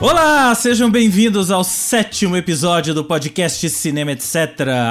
Olá, sejam bem-vindos ao sétimo episódio do podcast Cinema Etc.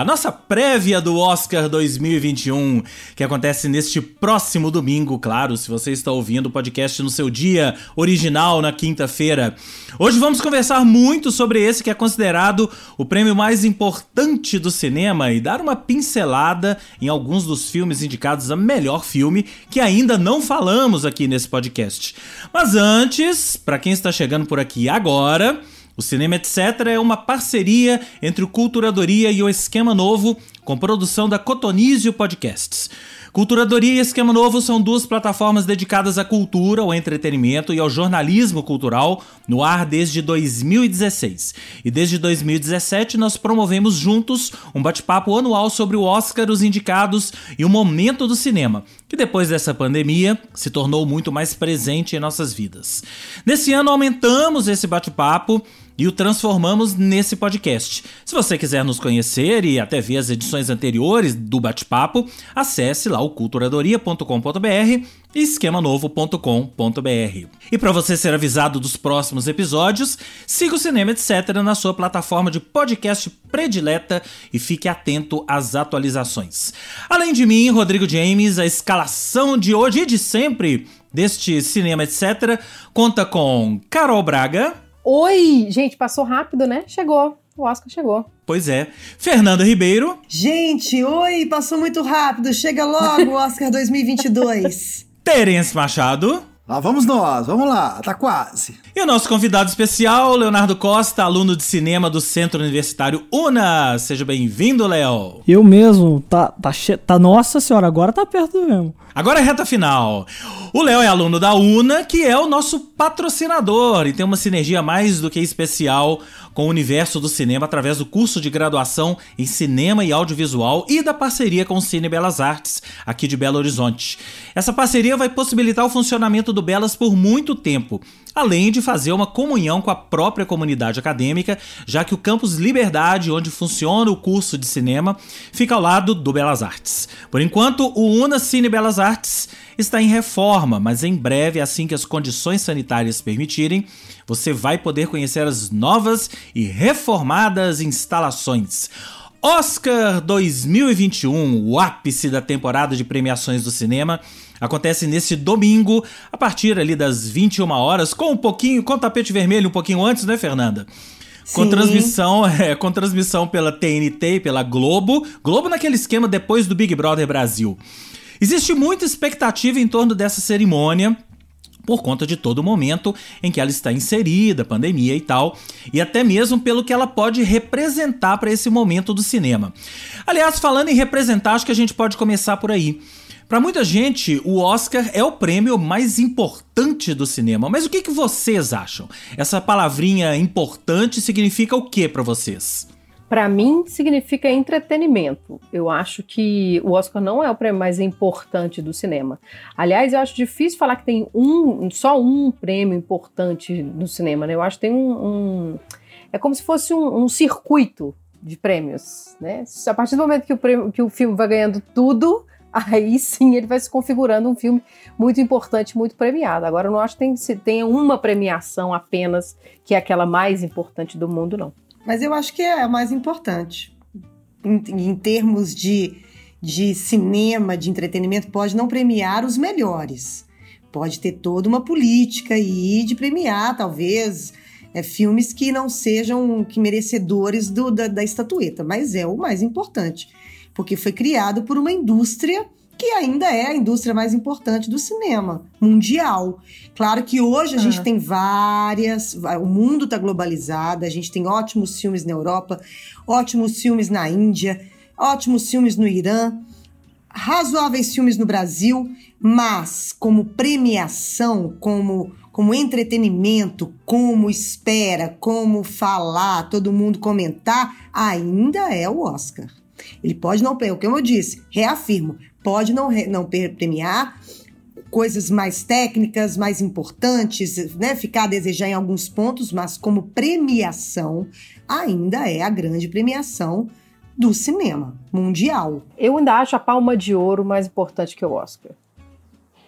A nossa prévia do Oscar 2021, que acontece neste próximo domingo, claro, se você está ouvindo o podcast no seu dia original, na quinta-feira. Hoje vamos conversar muito sobre esse que é considerado o prêmio mais importante do cinema e dar uma pincelada em alguns dos filmes indicados a melhor filme que ainda não falamos aqui nesse podcast. Mas antes, para quem está chegando por aqui agora. O Cinema Etc. é uma parceria entre o Culturadoria e o Esquema Novo, com produção da Cotonizio Podcasts. Culturadoria e Esquema Novo são duas plataformas dedicadas à cultura, ao entretenimento e ao jornalismo cultural no ar desde 2016. E desde 2017 nós promovemos juntos um bate-papo anual sobre o Oscar, os indicados e o momento do cinema, que depois dessa pandemia se tornou muito mais presente em nossas vidas. Nesse ano aumentamos esse bate-papo e o transformamos nesse podcast. Se você quiser nos conhecer e até ver as edições anteriores do bate-papo, acesse lá o culturadoria.com.br e esquemanovo.com.br. E para você ser avisado dos próximos episódios, siga o Cinema Etc na sua plataforma de podcast predileta e fique atento às atualizações. Além de mim, Rodrigo James, a escalação de hoje e de sempre deste Cinema Etc conta com Carol Braga. Oi! Gente, passou rápido, né? Chegou. O Oscar chegou. Pois é. Fernanda Ribeiro. Gente, oi! Passou muito rápido. Chega logo o Oscar 2022. Terence Machado. Lá vamos nós, vamos lá, tá quase. E o nosso convidado especial, Leonardo Costa, aluno de cinema do Centro Universitário UNA. Seja bem-vindo, Léo. Eu mesmo, tá, tá, tá, nossa senhora, agora tá perto mesmo. Agora é reta final. O Léo é aluno da UNA, que é o nosso patrocinador e tem uma sinergia mais do que especial com o universo do cinema através do curso de graduação em cinema e audiovisual e da parceria com o Cine Belas Artes, aqui de Belo Horizonte. Essa parceria vai possibilitar o funcionamento do Belas por muito tempo, além de fazer uma comunhão com a própria comunidade acadêmica, já que o campus Liberdade, onde funciona o curso de cinema, fica ao lado do Belas Artes. Por enquanto, o Una Cine Belas Artes está em reforma, mas em breve, assim que as condições sanitárias permitirem, você vai poder conhecer as novas e reformadas instalações. Oscar 2021, o ápice da temporada de premiações do cinema, acontece neste domingo, a partir ali das 21 horas, com um pouquinho, com tapete vermelho um pouquinho antes, né, Fernanda? Com Sim. transmissão, é, com transmissão pela TNT e pela Globo. Globo naquele esquema depois do Big Brother Brasil. Existe muita expectativa em torno dessa cerimônia por conta de todo o momento em que ela está inserida, pandemia e tal, e até mesmo pelo que ela pode representar para esse momento do cinema. Aliás, falando em representar, acho que a gente pode começar por aí. Para muita gente, o Oscar é o prêmio mais importante do cinema. Mas o que, que vocês acham? Essa palavrinha importante significa o que para vocês? Para mim significa entretenimento. Eu acho que o Oscar não é o prêmio mais importante do cinema. Aliás, eu acho difícil falar que tem um, só um prêmio importante no cinema. Né? Eu acho que tem um, um é como se fosse um, um, circuito de prêmios, né? A partir do momento que o, prêmio, que o filme vai ganhando tudo, aí sim ele vai se configurando um filme muito importante, muito premiado. Agora, eu não acho que tem, se tenha uma premiação apenas que é aquela mais importante do mundo, não. Mas eu acho que é a mais importante. Em, em termos de, de cinema, de entretenimento, pode não premiar os melhores. Pode ter toda uma política aí de premiar, talvez, é, filmes que não sejam que merecedores do, da, da estatueta, mas é o mais importante, porque foi criado por uma indústria que ainda é a indústria mais importante do cinema mundial. Claro que hoje a gente tem várias, o mundo está globalizado, a gente tem ótimos filmes na Europa, ótimos filmes na Índia, ótimos filmes no Irã, razoáveis filmes no Brasil, mas como premiação, como como entretenimento, como espera, como falar, todo mundo comentar, ainda é o Oscar. Ele pode não, o que eu disse, reafirmo, pode não, não premiar coisas mais técnicas, mais importantes, né? Ficar a desejar em alguns pontos, mas como premiação, ainda é a grande premiação do cinema mundial. Eu ainda acho a Palma de Ouro mais importante que o Oscar.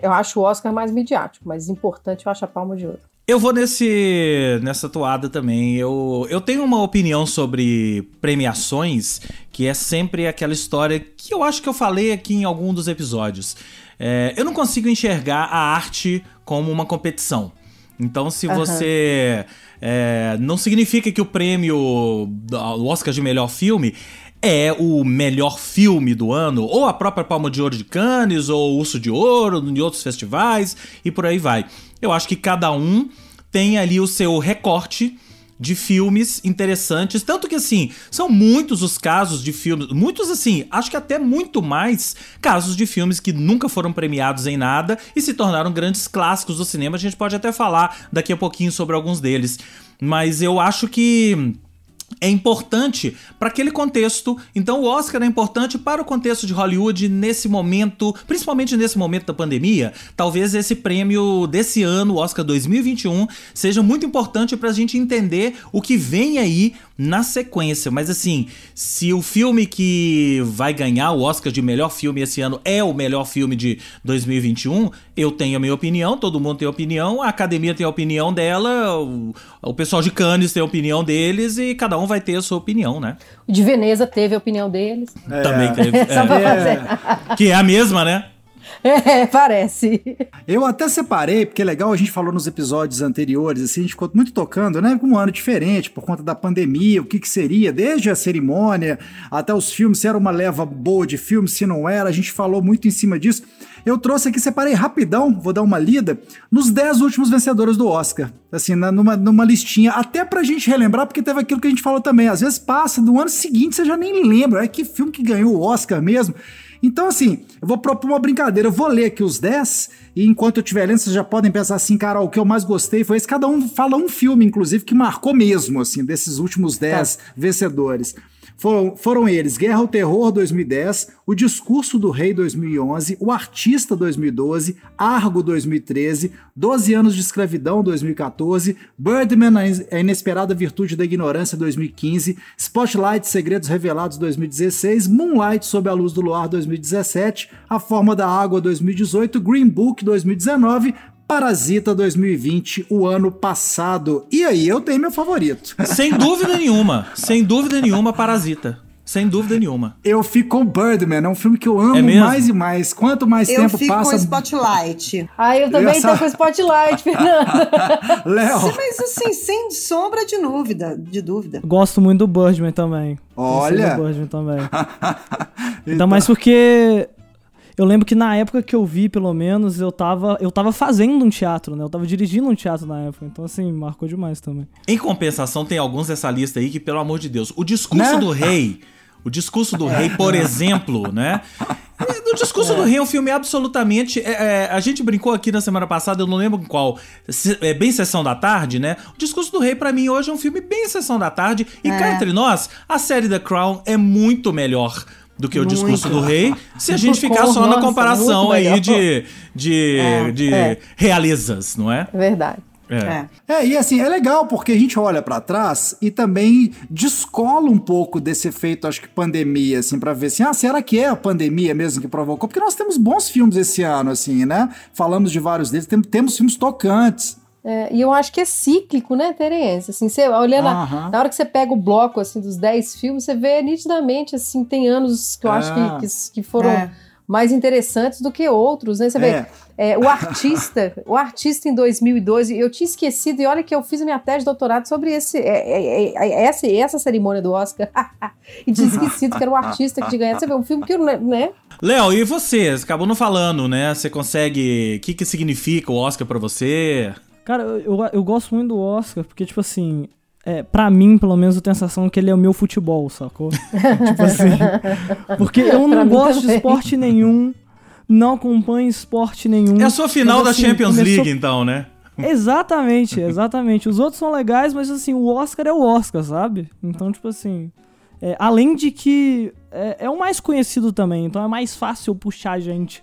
Eu acho o Oscar mais midiático, mas importante eu acho a Palma de Ouro. Eu vou nesse nessa toada também. Eu, eu tenho uma opinião sobre premiações que é sempre aquela história que eu acho que eu falei aqui em algum dos episódios. É, eu não consigo enxergar a arte como uma competição. Então, se você. é, não significa que o prêmio, o Oscar de melhor filme, é o melhor filme do ano, ou a própria Palma de Ouro de Cannes, ou Urso de Ouro, em outros festivais, e por aí vai. Eu acho que cada um tem ali o seu recorte de filmes interessantes. Tanto que, assim, são muitos os casos de filmes. Muitos, assim, acho que até muito mais casos de filmes que nunca foram premiados em nada e se tornaram grandes clássicos do cinema. A gente pode até falar daqui a pouquinho sobre alguns deles. Mas eu acho que é importante para aquele contexto. Então, o Oscar é importante para o contexto de Hollywood nesse momento, principalmente nesse momento da pandemia. Talvez esse prêmio desse ano, o Oscar 2021, seja muito importante para a gente entender o que vem aí na sequência. Mas assim, se o filme que vai ganhar o Oscar de melhor filme esse ano é o melhor filme de 2021, eu tenho a minha opinião, todo mundo tem opinião, a academia tem a opinião dela, o, o pessoal de Cannes tem a opinião deles e cada um vai ter a sua opinião, né? O de Veneza teve a opinião deles. Também teve. Só pra é, fazer. que é a mesma, né? É, parece. Eu até separei, porque é legal, a gente falou nos episódios anteriores, assim, a gente ficou muito tocando, né? Um ano diferente, por conta da pandemia, o que que seria, desde a cerimônia até os filmes, se era uma leva boa de filmes, se não era, a gente falou muito em cima disso. Eu trouxe aqui, separei rapidão, vou dar uma lida, nos 10 últimos vencedores do Oscar. Assim, numa, numa listinha, até pra gente relembrar, porque teve aquilo que a gente falou também. Às vezes passa, no ano seguinte você já nem lembra. É que filme que ganhou o Oscar mesmo. Então, assim, eu vou propor uma brincadeira. Eu vou ler aqui os 10, e enquanto eu estiver lendo, vocês já podem pensar assim, cara, o que eu mais gostei foi esse. Cada um fala um filme, inclusive, que marcou mesmo, assim, desses últimos 10 vencedores. Foram, foram eles Guerra ao Terror 2010, O Discurso do Rei 2011, O Artista 2012, Argo 2013, 12 Anos de Escravidão 2014, Birdman, A In- A Inesperada Virtude da Ignorância 2015, Spotlight, Segredos Revelados 2016, Moonlight, Sob a Luz do Luar 2017, A Forma da Água 2018, Green Book 2019, Parasita 2020, o ano passado. E aí, eu tenho meu favorito. Sem dúvida nenhuma. Sem dúvida nenhuma, Parasita. Sem dúvida nenhuma. Eu fico com Birdman, é um filme que eu amo É mais e mais. Quanto mais Eu tempo fico passa. com Spotlight. Ah, eu também Essa- tô com Spotlight, Fernanda. Léo, Mas assim, sem sombra de dúvida, de dúvida. Gosto muito do Birdman também. Olha. Gostei do Birdman também. Ainda mais porque eu lembro que na época que eu vi, pelo menos, eu tava, eu tava fazendo um teatro, né? Eu tava dirigindo um teatro na época. Então, assim, marcou demais também. Em compensação, tem alguns dessa lista aí que, pelo amor de Deus, o discurso Né? do rei. O discurso do rei, por exemplo, né? É, O discurso do rei é um filme absolutamente. é, é, a gente brincou aqui na semana passada, eu não lembro em qual. se- É bem sessão da tarde, né? O discurso do rei, pra mim, hoje é um filme bem sessão da tarde. E cá entre nós, a série The Crown é muito melhor do que o discurso do rei. Se a gente ficar só na Nossa, comparação muito aí de, de, É, de é. realezas, não é? É verdade. É. É. É, e assim, é legal porque a gente olha pra trás e também descola um pouco desse efeito, acho que pandemia, assim, pra ver assim, ah, será que é a pandemia mesmo que provocou? Porque nós temos bons filmes esse ano, assim, né? Falamos de vários deles, tem- temos filmes tocantes. É, e eu acho que é cíclico, né, Terence? Assim, você olhando, a- na hora que você pega o bloco, assim, dos 10 filmes, você vê nitidamente, assim, tem anos que eu acho É. que, que, que foram É. mais interessantes do que outros, né? Você vê, É. é, o artista, o artista em 2012, eu tinha esquecido, e olha que eu fiz a minha tese de doutorado sobre esse, é, é, é, essa, essa cerimônia do Oscar, e tinha esquecido que era o artista que tinha ganhado. Você vê, um filme que, né? Léo, e você? Você acabou não falando, né? Você consegue. O que, que significa o Oscar pra você? Cara, eu, eu, eu gosto muito do Oscar, porque, tipo assim, é, pra mim, pelo menos, eu tenho a sensação que ele é o meu futebol, sacou? tipo assim. Porque eu não gosto de esporte nenhum, não acompanho esporte nenhum. É a sua final Mas, da assim, Champions começou- League, então, né? Exatamente, exatamente. Os outros são legais, mas assim, o Oscar é o Oscar, sabe? Então, tipo assim. é, além de que é, é o mais conhecido também, então é mais fácil eu puxar a gente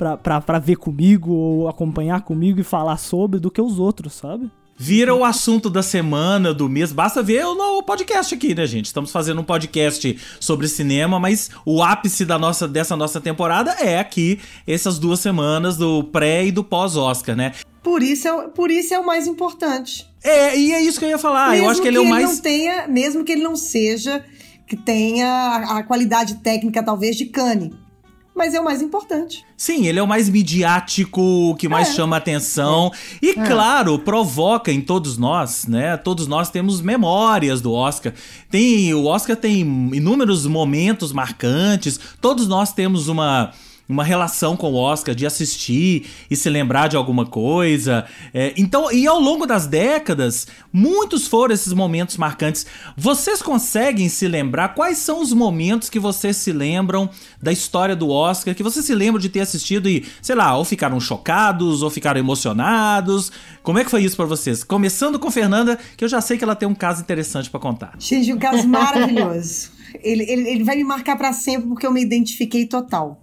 pra, pra, pra ver comigo ou acompanhar comigo e falar sobre do que os outros, sabe? Vira o assunto da semana, do mês. Basta ver o podcast aqui, né, gente? Estamos fazendo um podcast sobre cinema, mas o ápice da nossa, dessa nossa temporada é aqui, essas duas semanas do pré e do pós-Oscar, né? Por isso é, por isso é o mais importante. É, e é isso que eu ia falar. mesmo eu acho que ele é o ele mais. não tenha, mesmo que ele não seja que tenha a, a qualidade técnica talvez de Cane, mas é o mais importante. Sim, ele é o mais midiático, o que mais É. chama atenção. E, claro, provoca em todos nós, né? Todos nós temos memórias do Oscar. Tem, o Oscar tem inúmeros momentos marcantes. Todos nós temos uma. Uma relação com o Oscar, de assistir e se lembrar de alguma coisa. É, então, e ao longo das décadas, muitos foram esses momentos marcantes. Vocês conseguem se lembrar quais são os momentos que vocês se lembram da história do Oscar, que vocês se lembram de ter assistido e, sei lá, ou ficaram chocados, ou ficaram emocionados? Como é que foi isso pra vocês? Começando com Fernanda, que eu já sei que ela tem um caso interessante pra contar. Gente, um caso maravilhoso. Ele, ele, ele vai me marcar para sempre porque eu me identifiquei total.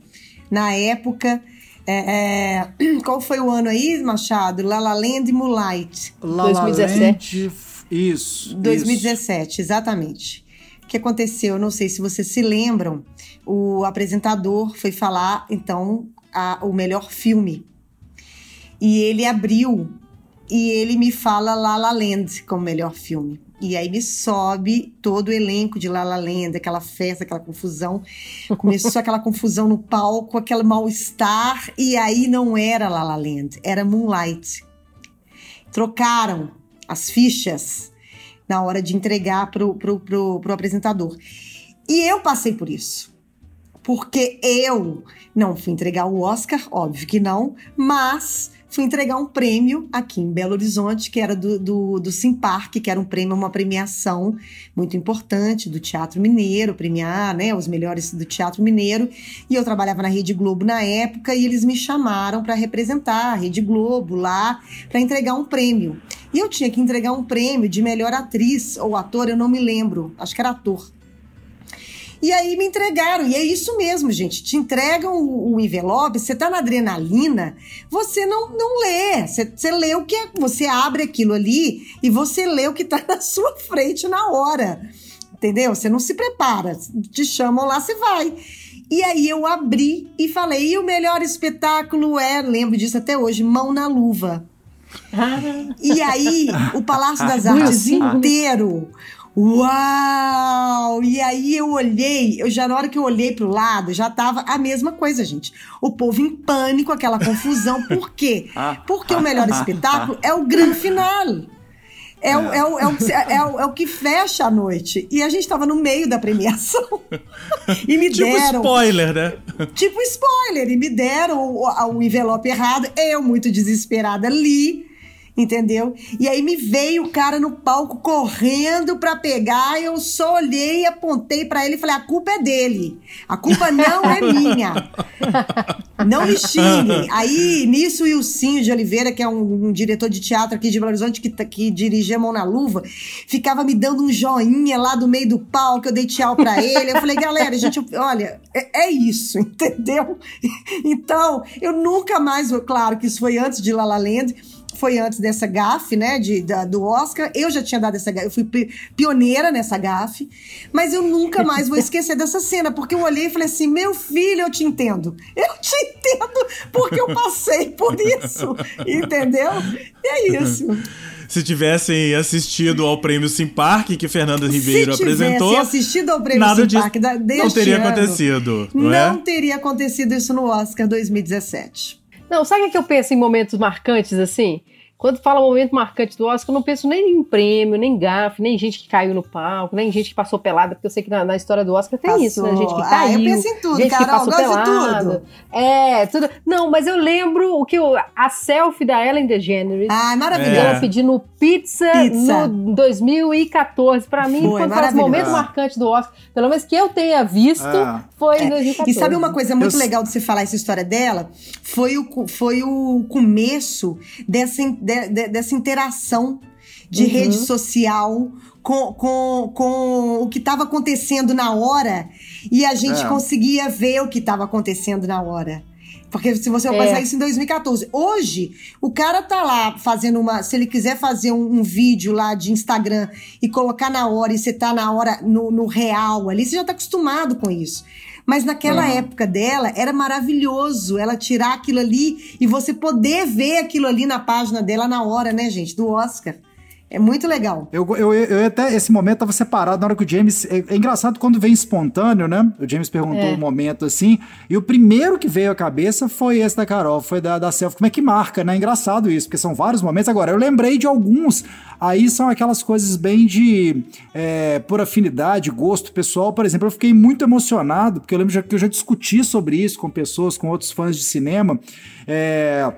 Na época, é, é, qual foi o ano aí, Machado? La La Land e Moonlight. La La 2017. Land, Isso. 2017, exatamente. O que aconteceu? Eu não sei se vocês se lembram. O apresentador foi falar, então, a- o melhor filme. E ele abriu e ele me fala La La Land como melhor filme. E aí me sobe todo o elenco de La La Land, aquela festa, aquela confusão. Começou aquela confusão no palco, aquele mal-estar. E aí não era La La Land, era Moonlight. Trocaram as fichas na hora de entregar pro, pro, pro, pro apresentador. E eu passei por isso. Porque eu não fui entregar o Oscar, óbvio que não, mas fui entregar um prêmio aqui em Belo Horizonte, que era do, do, do Simpark, que era um prêmio, uma premiação muito importante do Teatro Mineiro, premiar né, os melhores do Teatro Mineiro. E eu trabalhava na Rede Globo na época e eles me chamaram para representar a Rede Globo lá, para entregar um prêmio. E eu tinha que entregar um prêmio de melhor atriz ou ator, eu não me lembro, acho que era ator. E aí me entregaram, e é isso mesmo, gente. Te entregam o, o envelope, você tá na adrenalina, você não, não lê. Você, você lê o que é. Você abre aquilo ali e você lê o que tá na sua frente na hora. Entendeu? Você não se prepara. Te chamam lá, você vai. E aí eu abri e falei, e o melhor espetáculo é, lembro disso até hoje, Mão na Luva. E aí, o Palácio das Artes Sim. inteiro. Uau! E aí eu olhei, eu já na hora que eu olhei pro lado, já tava a mesma coisa, gente. O povo em pânico, aquela confusão. Por quê? Porque o melhor espetáculo é o grande finale. É o, é, o, é, o, é, o, é o que fecha a noite. E a gente tava no meio da premiação. E me Tipo deram. spoiler, né? Tipo spoiler, e me deram o, o envelope errado. Eu, muito desesperada, li, entendeu? E aí me veio o cara no palco correndo pra pegar. Eu só olhei, apontei pra ele e falei: a culpa é dele. A culpa não é minha. Não me xinguem. Aí, nisso, o Ilcinho de Oliveira, que é um, um diretor de teatro aqui de Belo Horizonte, que, tá- que dirigia Mão na Luva, ficava me dando um joinha lá do meio do palco, eu dei tchau pra ele. Eu falei, galera, gente, olha, é, é isso, entendeu? Então, eu nunca mais, claro que isso foi antes de La La Land, foi antes dessa gafe, né, de, da- do Oscar. Eu já tinha dado essa gafe, eu fui pi- pioneira nessa gafe, mas eu nunca mais vou esquecer dessa cena, porque eu olhei e falei assim: meu filho, eu te entendo. Eu te entendo porque eu passei por isso, entendeu? E é isso. Se tivessem assistido ao prêmio Simpark que Fernanda Ribeiro Se apresentou, assistido ao prêmio nada disso da- não deste teria ano, acontecido, não, Não é? teria acontecido isso no Oscar 2017. Não, sabe o que eu penso em momentos marcantes assim? Quando fala momento marcante do Oscar, eu não penso nem em prêmio, nem gafe, nem gente que caiu no palco, nem gente que passou pelada, porque eu sei que na, na história do Oscar tem isso, né? Gente que Passou. caiu. Ah, eu penso em tudo, gente que Carol, passou gosto de pelado. tudo. É, tudo. Não, mas eu lembro o que eu, a selfie da Ellen DeGeneres. Ah, É. maravilhoso. Ela pedindo pizza, Pizza. no 2014. Pra mim, Foi, quando maravilhoso. momento marcante do Oscar, pelo menos que eu tenha visto, É. foi em É. 2014. E sabe uma coisa muito Eu- legal de você falar essa história dela? Foi o, foi o começo dessa, de- de- dessa interação de Uhum. rede social com, com, com o que estava acontecendo na hora e a gente É. conseguia ver o que estava acontecendo na hora. Porque se você É. pensar isso em 2014. Hoje, o cara tá lá fazendo uma. Se ele quiser fazer um, um vídeo lá de Instagram e colocar na hora, e você tá na hora, no, no real ali, você já tá acostumado com isso. Mas naquela época dela, era maravilhoso ela tirar aquilo ali e você poder ver aquilo ali na página dela na hora, né, gente? Do Oscar. É muito legal. Eu, eu, eu até esse momento tava separado na hora que o James. É, é engraçado quando vem espontâneo, né? O James perguntou É. um momento assim. E o primeiro que veio à cabeça foi esse da Carol, foi da, da selfie. Como é que marca, né? É engraçado isso, porque são vários momentos. Agora, eu lembrei de alguns. Aí são aquelas coisas bem de. é, por afinidade, gosto pessoal. Por exemplo, eu fiquei muito emocionado, porque eu lembro que eu já discuti sobre isso com pessoas, com outros fãs de cinema. É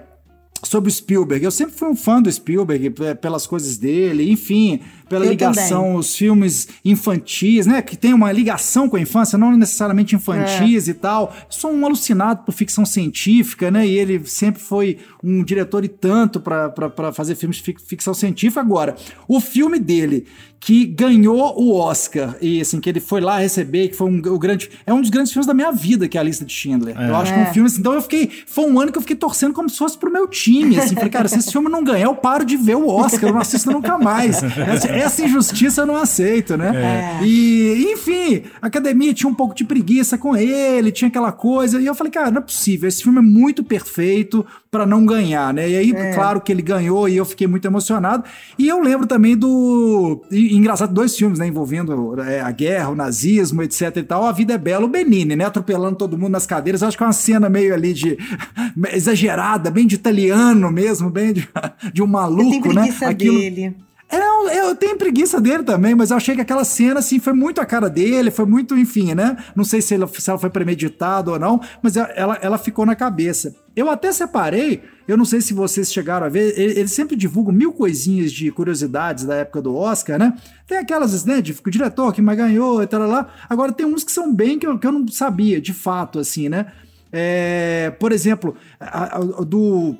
sobre o Spielberg. Eu sempre fui um fã do Spielberg p- pelas coisas dele, enfim, pela Eu ligação também. aos filmes infantis, né? Que tem uma ligação com a infância, não necessariamente infantis e tal. Sou um alucinado por ficção científica, né? E ele sempre foi um diretor e tanto para fazer filmes de fic- ficção científica. Agora, o filme dele que ganhou o Oscar e assim que ele foi lá receber, que foi um, o grande, é um dos grandes filmes da minha vida, que é a lista de Schindler. Eu acho que é um É. filme assim, então eu fiquei, foi um ano que eu fiquei torcendo como se fosse pro meu time, assim, falei, cara, se esse filme não ganhar, eu paro de ver o Oscar, eu não assisto nunca mais. Essa, essa injustiça eu não aceito, né? É. E, enfim, a academia tinha um pouco de preguiça com ele, tinha aquela coisa, e eu falei, cara, não é possível, esse filme é muito perfeito pra não ganhar, né? E aí, claro que ele ganhou e eu fiquei muito emocionado. E eu lembro também do. E, engraçado, dois filmes, né? Envolvendo é, a guerra, o nazismo, etc e tal. A Vida é Bela, o Benini, né? Atropelando todo mundo nas cadeiras. Eu acho que é uma cena meio ali de. exagerada, bem de italiano mesmo, bem de, de um maluco, né? preguiça dele. É, eu, tenho preguiça dele também, mas eu achei que aquela cena, assim, foi muito a cara dele, foi muito, enfim, né? Não sei se ela, se ela foi premeditada ou não, mas ela, ela ficou na cabeça. Eu até separei, eu não sei se vocês chegaram a ver, ele- eles sempre divulgam mil coisinhas de curiosidades da época do Oscar, né? Tem aquelas, né, de o diretor que mais ganhou e tal, lá. Agora tem uns que são bem que eu, que eu não sabia, de fato, assim, né? É, por exemplo, a- a- do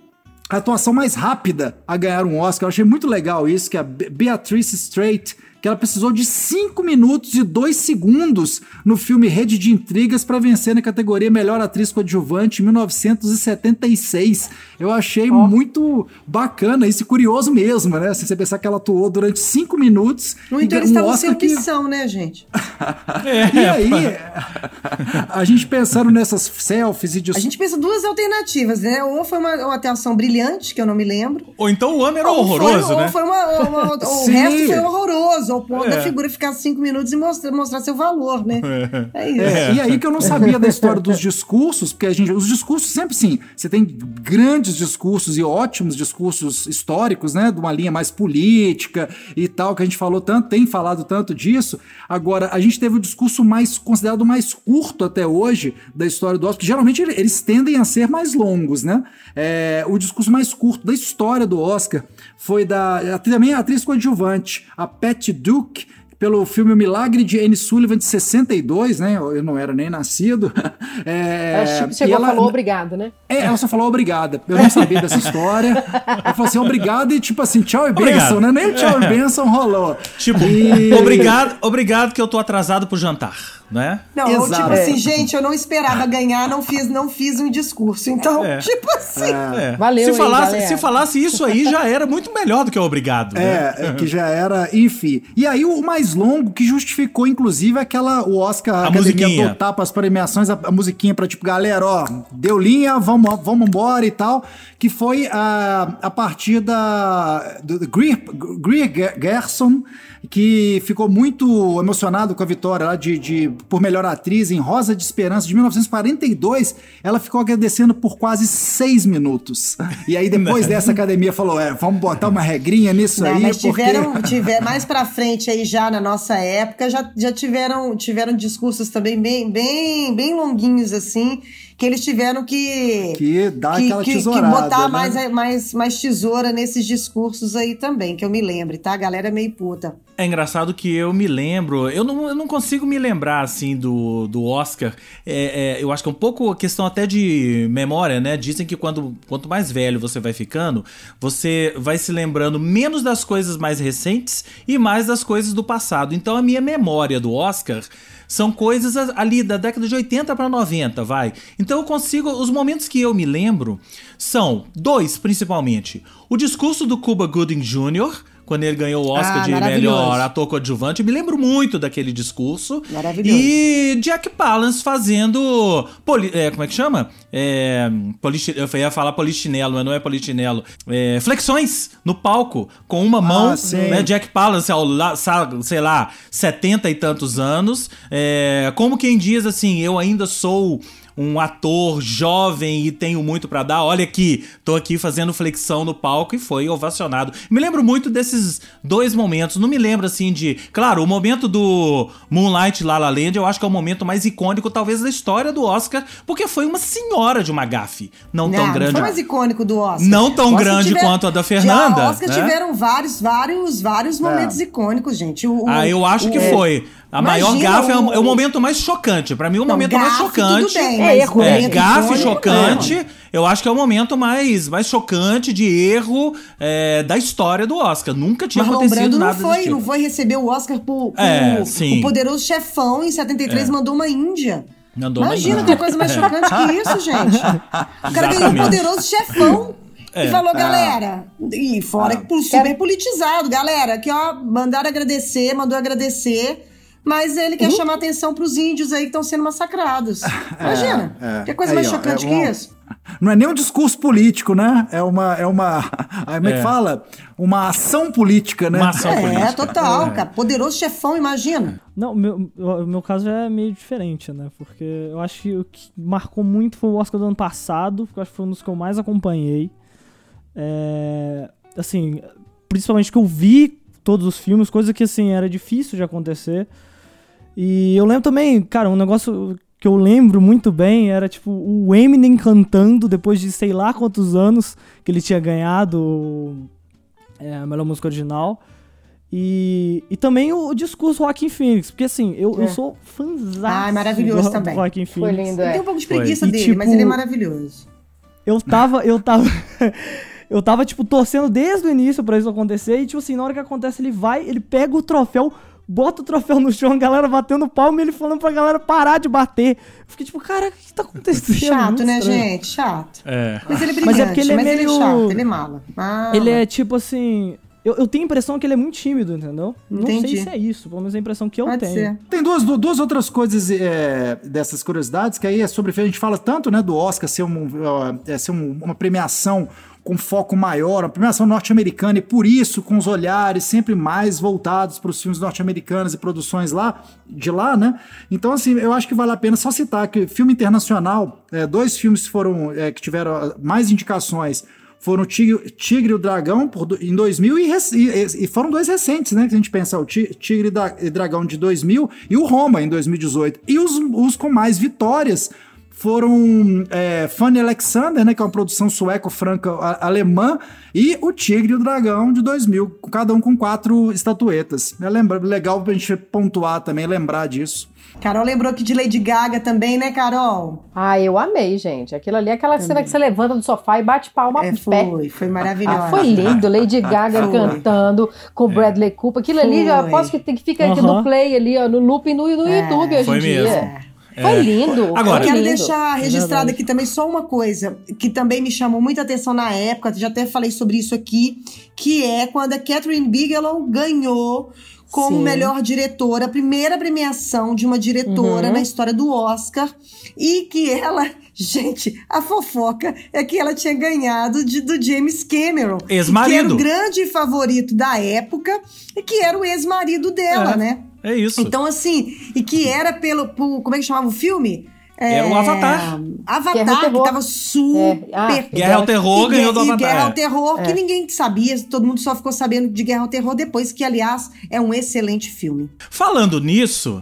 a atuação mais rápida a ganhar um Oscar. Eu achei muito legal isso, que a Be- Beatrice Straight, que ela precisou de 5 minutos e 2 segundos no filme Rede de Intrigas para vencer na categoria Melhor Atriz Coadjuvante em 1976. Eu achei muito bacana isso e curioso mesmo, né? Se você pensar que ela atuou durante 5 minutos No e entanto, ganhou eles um estavam sem Oscar que... opção, né, gente? E aí, a gente pensando nessas selfies e de A gente pensa duas alternativas, né? Ou foi uma, uma atuação brilhante, que eu não me lembro. Ou então o homem era ou horroroso, foi, né? Ou foi uma, uma- o resto foi horroroso, ao ponto É. da figura ficar cinco minutos e mostrar, mostrar seu valor, né? É, isso. É, e aí que eu não sabia da história dos discursos, porque a gente, os discursos sempre sim, você tem grandes discursos e ótimos discursos históricos, né, de uma linha mais política e tal, que a gente falou tanto, tem falado tanto disso. Agora, a gente teve o discurso mais considerado mais curto até hoje da história do Oscar, que geralmente ele- eles tendem a ser mais longos, né? É, o discurso mais curto da história do Oscar foi da também a atriz coadjuvante, a Pat Duke, pelo filme O Milagre de Anne Sullivan de 62, né? Eu não era nem nascido. É, Ela tipo, e chegou ela, e falou obrigado, né? é, ela só falou obrigada. Eu não sabia dessa história. Ela falou assim, obrigado e tipo assim, tchau e benção, né? Nem o tchau e benção rolou. Tipo, E- obrigado, obrigado que eu tô atrasado pro jantar, né? Não, ou Exato. tipo assim, gente, eu não esperava ganhar, não fiz, não fiz um discurso. Então, É. tipo assim. É. Valeu se aí, falasse, galera. se falasse isso aí, já era muito melhor do que o obrigado. né? É, é, que já era, enfim. E aí o mais longo, que justificou, inclusive, aquela, o Oscar, a, Academia musiquinha. adotar para as premiações, a, a musiquinha pra tipo, galera, ó, deu linha, vamos, vamos embora e tal, que foi a, a partir da, do, do Greer, Greer Gerson, que ficou muito emocionado com a vitória lá de, de, por melhor atriz em Rosa de Esperança de 1942. Ela ficou agradecendo por quase seis minutos. E aí, depois dessa, academia falou: é, vamos botar uma regrinha nisso Não, aí, mas porque. tiveram, tiver mais pra frente aí já na nossa época, já, já tiveram, tiveram discursos também bem, bem, bem longuinhos assim, que eles tiveram que Que dá aquela que, que tesourada, botar né? mais, mais, mais tesoura nesses discursos aí também, que eu me lembre, tá? A galera é meio puta. É engraçado que eu me lembro, eu não, eu não consigo me lembrar assim do, do Oscar. É, é, eu acho que é um pouco questão até de memória, né? Dizem que quando, quanto mais velho você vai ficando, você vai se lembrando menos das coisas mais recentes e mais das coisas do passado. Então a minha memória do Oscar são coisas ali da década de 80 para 90, vai. Então eu consigo. Os momentos que eu me lembro são dois, principalmente. O discurso do Cuba Gooding Jr., quando ele ganhou o Oscar Ah, de melhor ator coadjuvante. Eu me lembro muito daquele discurso. Maravilhoso. E Jack Palance fazendo. poli- é, como é que chama? É, eu ia falar polichinelo, mas não é polichinelo. É, flexões no palco, com uma mão. sim. né, Jack Palance, ao, sei lá, setenta e tantos anos. É, como quem diz assim, eu ainda sou um ator jovem e tenho muito pra dar. Olha aqui, tô aqui fazendo flexão no palco e foi ovacionado. Me lembro muito desses dois momentos. Não me lembro assim de, claro, o momento do Moonlight La La Land, eu acho que é o momento mais icônico talvez da história do Oscar, porque foi uma senhora de uma gafe, não, tão grande. Não foi mais icônico do Oscar. Não tão Oscar grande tiver- quanto a da Fernanda, Já, Oscar né? tiveram vários, vários, vários momentos icônicos, gente. O- o- Ah, eu acho que o- foi. A maior Imagina gafe é o, o- é o momento mais chocante. Pra mim, o Não, momento mais gafe, chocante. tudo bem, É erro, É, momento gafe icônico, chocante, é. eu acho que é o momento mais, mais chocante de erro é, da história do Oscar. Nunca tinha Marlon acontecido Brando não nada foi, desse tipo. não foi receber o Oscar por, por É, sim. o poderoso chefão em 73 mandou uma Índia. Mandou uma Imagina, tem coisa mais chocante que isso, gente. O cara ganhou um Exatamente. poderoso chefão. É. E falou, galera, e fora que por super politizado, galera, que ó, mandaram agradecer, mandou agradecer, mas ele Uhum. quer chamar atenção pros índios aí que estão sendo massacrados. Imagina, é. que coisa Aí, mais ó, chocante é que um- isso. Não é nem um discurso político, né? É uma. É uma como é que É. fala? Uma ação política, né? Uma ação É, política. total, cara. Poderoso chefão, imagina. Não, o meu, o meu caso é meio diferente, né? Porque eu acho que o que marcou muito foi o Oscar do ano passado, porque eu acho que foi um dos que eu mais acompanhei. É, assim, principalmente que eu vi todos os filmes, coisa que, assim, era difícil de acontecer. E eu lembro também, cara, um negócio que eu lembro muito bem era, tipo, o Eminem cantando depois de sei lá quantos anos que ele tinha ganhado é, a melhor música original. E, e também o, discurso Joaquim Phoenix, porque assim, eu, eu É. sou fãzão Ah, é maravilhoso também. Joaquim Foi Phoenix. lindo, Eu é. tenho um pouco de Foi. preguiça E, dele, tipo, mas ele é maravilhoso. Eu tava, eu tava. eu tava, tipo, torcendo desde o início pra isso acontecer. E, tipo assim, na hora que acontece, ele vai, ele pega o troféu, bota o troféu no chão, a galera batendo palma e ele falando pra galera parar de bater. Eu fiquei tipo, cara, o que tá acontecendo? Chato, Muito né, estranho. gente? Chato. É. Mas ele é brilhante, Mas é porque ele é meio- chato, ele é mala. Ah, Ele é tipo assim. Eu, eu tenho a impressão que ele é muito tímido, entendeu? Não Entendi. sei se é isso, pelo menos a impressão que eu Pode tenho. ser. Tem duas, du- duas outras coisas é, dessas curiosidades, que aí é sobre. A gente fala tanto né, do Oscar ser, um, é, ser um- uma premiação com foco maior, uma premiação norte-americana, e por isso, com os olhares sempre mais voltados para os filmes norte-americanos e produções lá, de lá, né? Então, assim, eu acho que vale a pena só citar que filme internacional, é, dois filmes foram é, que tiveram ah, mais indicações foram o Tigre, Tigre e o Dragão por em 2000 e, e- e foram dois recentes, né? Que a gente pensa, o Ti- Tigre e Dragão de 2000 e o Roma em 2018. E os, os com mais vitórias foram é, Fanny Alexander, né? Que é uma produção sueco-franca-alemã e o Tigre e o Dragão de 2000, cada um com quatro estatuetas. É lembra, legal pra gente pontuar também, lembrar disso. Carol lembrou aqui de Lady Gaga também, né, Carol? Ah, eu amei, gente. Aquilo ali é aquela cena que você levanta do sofá e bate palma É, a pé. foi, foi maravilhosa. Ah, foi lindo, Lady Gaga Foi. cantando com Bradley Cooper. Aquilo ali, já Foi. aposto que, tem que fica aqui Aham. no play ali, ó, no loop no, no É, YouTube hoje foi em dia. mesmo. Foi lindo. Agora- Eu quero lindo. deixar registrado aqui também só uma coisa que também me chamou muita atenção na época, já até falei sobre isso aqui, que é quando a Catherine Bigelow ganhou como Sim. melhor diretora, a primeira premiação de uma diretora Uhum. na história do Oscar, e que ela, gente, a fofoca é que ela tinha ganhado de- do James Cameron, Ex-marido. que era o grande favorito da época e que era o ex-marido dela, É. né? É isso. Então, assim, e que era pelo. por- como é que chamava o filme? Era o Avatar. Avatar, que tava super. É. Ah, Guerra ao Terror e, ganhou do e Avatar. Guerra ao é. Terror, que ninguém sabia, todo mundo só ficou sabendo de Guerra ao Terror depois, que, aliás, é um excelente filme. Falando nisso,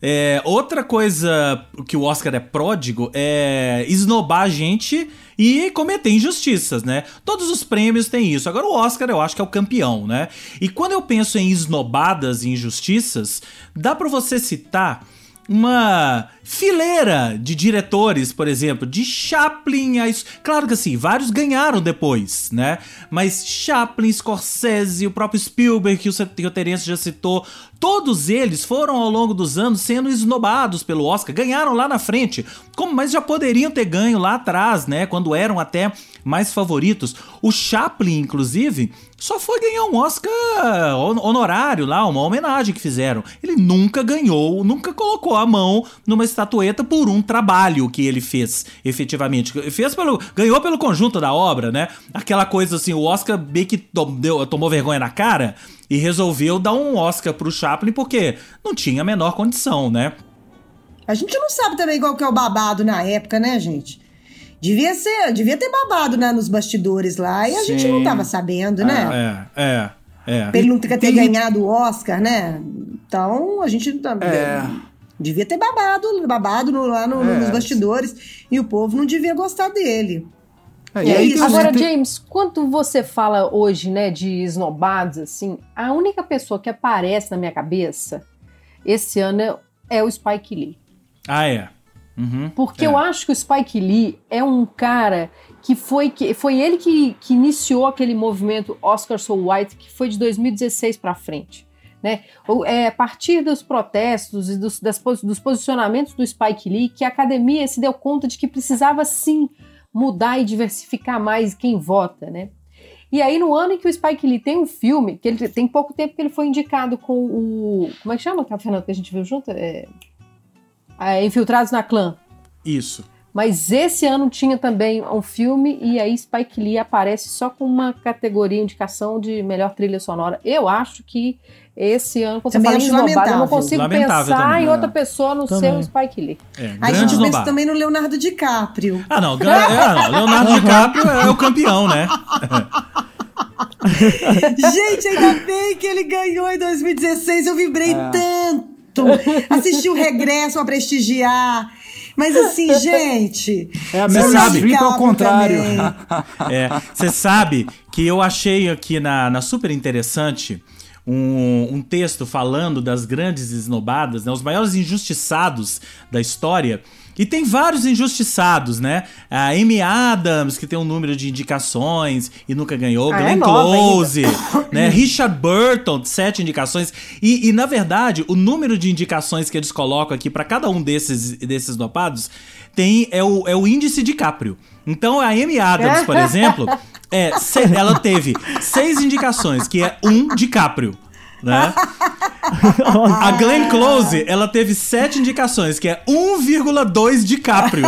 é, outra coisa que o Oscar é pródigo é esnobar a gente e cometer injustiças, né? Todos os prêmios têm isso. Agora o Oscar eu acho que é o campeão, né? E quando eu penso em esnobadas e injustiças, dá pra você citar uma fileira de diretores, por exemplo, de Chaplin a... Claro que assim, vários ganharam depois, né? Mas Chaplin, Scorsese, o próprio Spielberg, que o Terence já citou, todos eles foram ao longo dos anos sendo esnobados pelo Oscar, ganharam lá na frente, como mas já poderiam ter ganho lá atrás, né? Quando eram até mais favoritos. O Chaplin, inclusive, só foi ganhar um Oscar honorário lá, uma homenagem que fizeram. Ele nunca ganhou, nunca colocou a mão numa estatueta por um trabalho que ele fez, efetivamente. Fez pelo, ganhou pelo conjunto da obra, né? Aquela coisa assim, o Oscar meio que deu, tomou vergonha na cara e resolveu dar um Oscar pro Chaplin porque não tinha a menor condição, né? A gente não sabe também qual que é o babado na época, né, gente? Devia ser, devia ter babado né, nos bastidores lá e a Sim. gente não tava sabendo, né? É, é. É. Pra ele não ter, ter ganhado o Oscar, né? Então, a gente tá, é. devia ter babado, babado no, lá no, é. nos bastidores e o povo não devia gostar dele. É, e é isso. Agora, James, quando você fala hoje, né, de esnobados, assim, a única pessoa que aparece na minha cabeça esse ano é o Spike Lee. Ah, é. Uhum, Porque é. eu acho que o Spike Lee é um cara que foi, que, foi ele que, que iniciou aquele movimento Oscar So White, que foi de 2016 para frente. Né? É a partir dos protestos e dos, das, dos posicionamentos do Spike Lee que a academia se deu conta de que precisava sim mudar e diversificar mais quem vota, né? E aí, no ano em que o Spike Lee tem um filme, que ele tem pouco tempo que ele foi indicado com o. Como é que chama, Fernando, que a gente viu junto? É, é, Infiltrados na Clã. Isso. Mas esse ano tinha também um filme e aí Spike Lee aparece só com uma categoria indicação de melhor trilha sonora. Eu acho que esse ano, quando também você fala em eu não consigo lamentável pensar também. em outra pessoa no seu Spike Lee. É, a gente pensa também no Leonardo DiCaprio. Ah, não. É, ah, não Leonardo DiCaprio é o campeão, né? gente, ainda bem que ele ganhou em 2016. Eu vibrei é. tanto Assisti o regresso para prestigiar. Mas assim, gente. É a Meryl Streep ao contrário. é, você sabe que eu achei aqui na, na super interessante. Um, um, texto falando das grandes esnobadas, né, os maiores injustiçados da história. E tem vários injustiçados, né? A Amy Adams, que tem um número de indicações e nunca ganhou. Ah, Glenn é Close, né? Richard Burton, sete indicações. E, e, na verdade, o número de indicações que eles colocam aqui para cada um desses, desses dopados tem, é, o, é o índice de Caprio. Então, a Amy Adams, por exemplo, é, ela teve seis indicações, que é um DiCaprio né? a Glenn Close, ela teve sete indicações, que é 1,2 DiCaprio.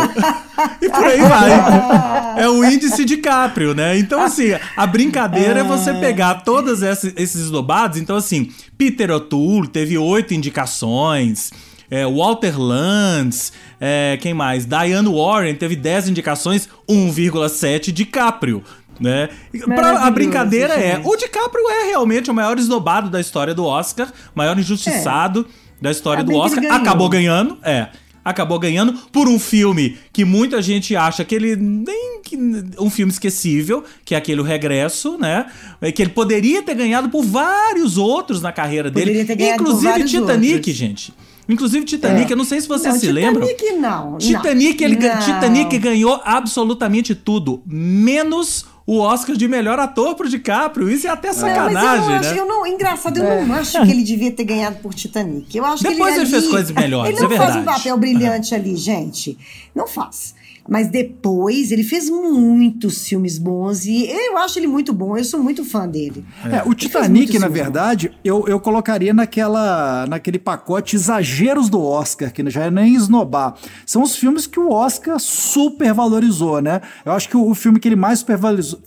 e por aí vai. É o índice DiCaprio, né? Então, assim, a brincadeira é você pegar todos esses, esnobados. Então, assim, Peter O'Toole teve oito indicações. É, Walter Lantz, é, quem mais? Diane Warren teve 10 indicações, 1,7 DiCaprio né? Pra, a brincadeira é, o DiCaprio é realmente o maior esnobado da história do Oscar, maior injustiçado é. da história do Oscar, acabou ganhando, é. Acabou ganhando por um filme que muita gente acha que ele nem um filme esquecível, que é aquele o Regresso, né? É que ele poderia ter ganhado por vários outros na carreira dele, inclusive Titanic, outros. gente. Inclusive Titanic, é. eu não sei se você não, se Titanic lembra. Titanic não. Titanic, ele, não. Titanic ganhou absolutamente tudo, menos o Oscar de melhor ator pro DiCaprio. Isso é até sacanagem, não, mas eu não acho, né? Eu não, engraçado, eu é. não acho que ele devia ter ganhado por Titanic. Eu acho Depois que ele, ele ali, fez coisas melhores, Ele não é faz um papel brilhante ali, gente. Não faz. Mas depois ele fez muitos filmes bons e eu acho ele muito bom, eu sou muito fã dele. É, o Titanic, na verdade, eu, eu colocaria naquela, naquele pacote exageros do Oscar, que já é nem esnobar. São os filmes que o Oscar super valorizou, né? Eu acho que o, o filme que ele mais super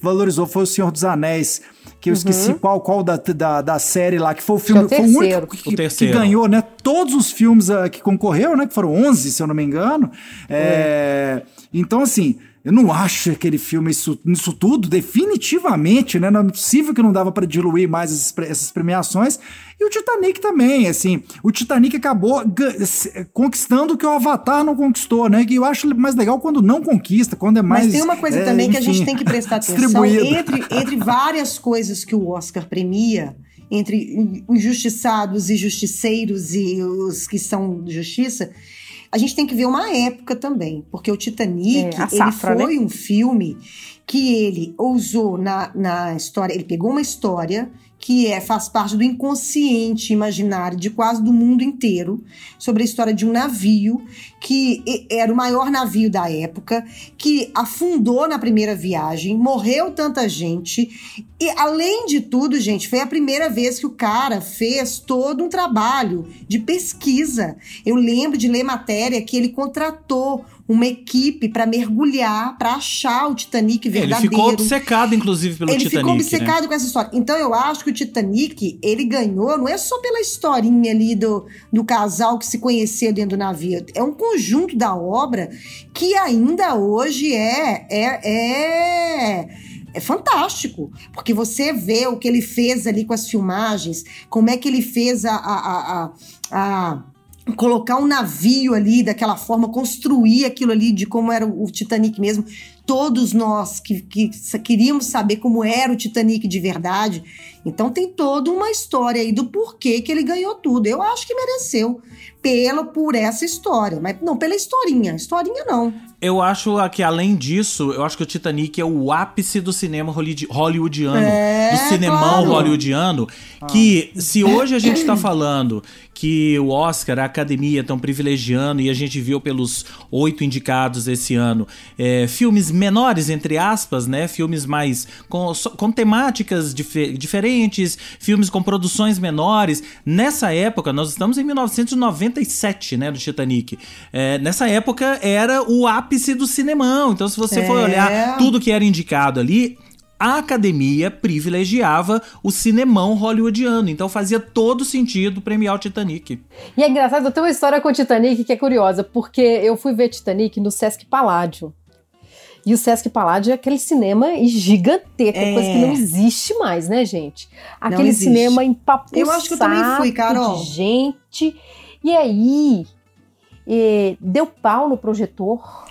valorizou foi O Senhor dos Anéis que eu uhum. esqueci qual, qual da, da, da, série lá, que foi o filme, é o foi o único que, o que, ganhou, né? Todos os filmes uh, que concorreu, né? Que foram 11, se eu não me engano. É. é então, assim, eu não acho aquele filme isso, isso tudo, definitivamente, né? Não é possível que não dava para diluir mais essas, essas, premiações. E o Titanic também, assim, o Titanic acabou conquistando o que o Avatar não conquistou, né? Que eu acho mais legal quando não conquista, quando é mais. Mas tem uma coisa é, também enfim, que a gente tem que prestar atenção entre, entre várias coisas que o Oscar premia entre injustiçados e justiceiros e os que são de justiça, a gente tem que ver uma época também, porque o Titanic É, safra, ele foi né? um filme que ele ousou na, na história, ele pegou uma história que é, faz parte do inconsciente imaginário de quase do mundo inteiro, sobre a história de um navio que era o maior navio da época, que afundou na primeira viagem, morreu tanta gente, e além de tudo, gente, foi a primeira vez que o cara fez todo um trabalho de pesquisa. Eu lembro de ler matéria que ele contratou uma equipe para mergulhar, para achar o Titanic Ele verdadeiro. ficou obcecado, inclusive, pelo Ele Titanic. ficou né? obcecado com essa história. Então eu acho que o Titanic, ele ganhou, não é só pela historinha ali do, do casal que se conheceu dentro do navio. É um conjunto da obra que ainda hoje é. é, é é fantástico, porque você vê o que ele fez ali com as filmagens, como é que ele fez a- a- a, a colocar um navio ali daquela forma, construir aquilo ali de como era o Titanic mesmo. Todos nós que, que queríamos saber como era o Titanic de verdade. Então tem toda uma história aí do porquê que ele ganhou tudo. Eu acho que mereceu pelo por essa história, mas não pela historinha. Historinha não. Eu acho que, além disso, eu acho que o Titanic é o ápice do cinema hollywood- hollywoodiano. É, do cinemão claro. hollywoodiano. Que, se hoje a gente tá falando que o Oscar, a academia estão privilegiando, e a gente viu pelos oito indicados esse ano, é, filmes menores, entre aspas, né? Filmes mais. com, com temáticas dife- diferentes, filmes com produções menores. Nessa época, nós estamos em 1997, né? Do Titanic. É, nessa época era o ápice do cinemão. Então, se você for É. olhar tudo que era indicado ali, a academia privilegiava o cinemão hollywoodiano. Então fazia todo sentido premiar o Titanic. E é engraçado, eu tenho uma história com o Titanic que é curiosa, porque eu fui ver Titanic no Sesc Paládio. E o Sesc Paládio é aquele cinema gigantesco, É. coisa que não existe mais, né, gente? Aquele cinema empapuçado Eu acho que eu também fui, Carol. de gente. E aí, eh, deu pau no projetor.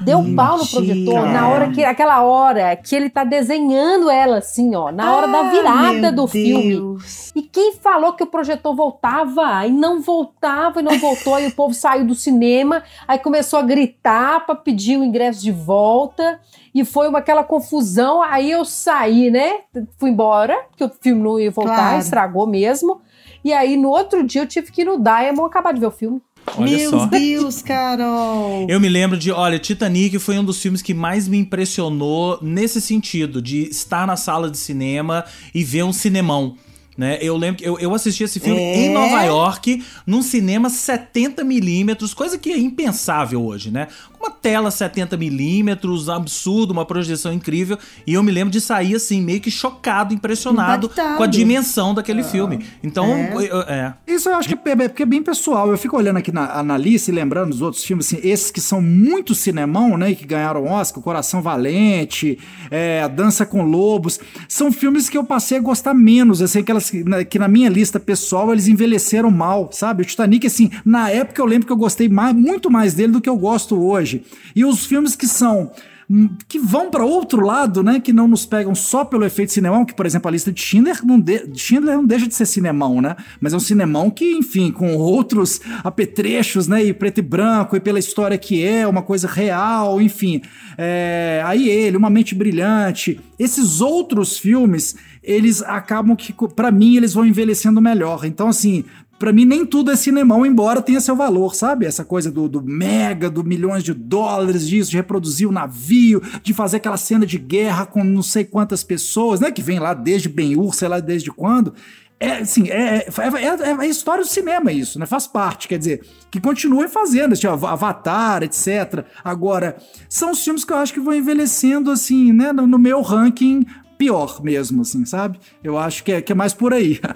Deu pau no Mentira. projetor na hora que aquela hora que ele tá desenhando ela assim, ó, na hora da Ah, virada meu do filme. Deus. E quem falou que o projetor voltava? E não voltava, e não voltou, aí o povo saiu do cinema, aí começou a gritar para pedir o ingresso de volta, e foi uma, aquela confusão. Aí eu saí, né? Fui embora, porque o filme não ia voltar, Claro. estragou mesmo. E aí no outro dia eu tive que ir no Diamond acabar de ver o filme. Olha Meu só. Deus, Carol. Eu me lembro de, olha, Titanic foi um dos filmes que mais me impressionou nesse sentido, de estar na sala de cinema e ver um cinemão. Né? Eu lembro que eu, eu assisti esse filme É? em Nova York, num cinema 70mm, coisa que é impensável hoje, né? Uma tela 70mm, absurdo, uma projeção incrível. E eu me lembro de sair assim, meio que chocado, impressionado Impactado. com a dimensão daquele filme. Então, É. é. Isso eu acho que é, é- porque é bem pessoal. Eu fico olhando aqui na, na lista e lembrando dos outros filmes, assim, esses que são muito cinemão, né? e Que ganharam Oscar, Coração Valente, é, A Dança com Lobos. São filmes que eu passei a gostar menos, assim, aquelas que na, que na minha lista pessoal eles envelheceram mal, sabe? O Titanic, assim, na época eu lembro que eu gostei mais, muito mais dele do que eu gosto hoje. E os filmes que são hum, que vão para outro lado, né, que não nos pegam só pelo efeito cinemão, que por exemplo a lista de Schindler não, de, Schindler não deixa de ser cinemão, né, mas é um cinemão que, enfim, com outros apetrechos, né, e preto e branco, e pela história que é, uma coisa real, enfim, é, aí ele, Uma Mente Brilhante, esses outros filmes, eles acabam que, para mim, eles vão envelhecendo melhor, então assim, Pra mim, nem tudo é cinemão, embora tenha seu valor, sabe? Essa coisa do, do mega, do milhões de dólares, disso, de reproduzir o navio, de fazer aquela cena de guerra com não sei quantas pessoas, né? Que vem lá desde Ben-Hur, sei lá desde quando. É, assim, é, é, é, é a história do cinema isso, né? Faz parte, quer dizer, que continuem fazendo, tipo, Avatar, etc. Agora, são os filmes que eu acho que vão envelhecendo, assim, né? No, no meu ranking, pior mesmo, assim, sabe? Eu acho que é, que é mais por aí.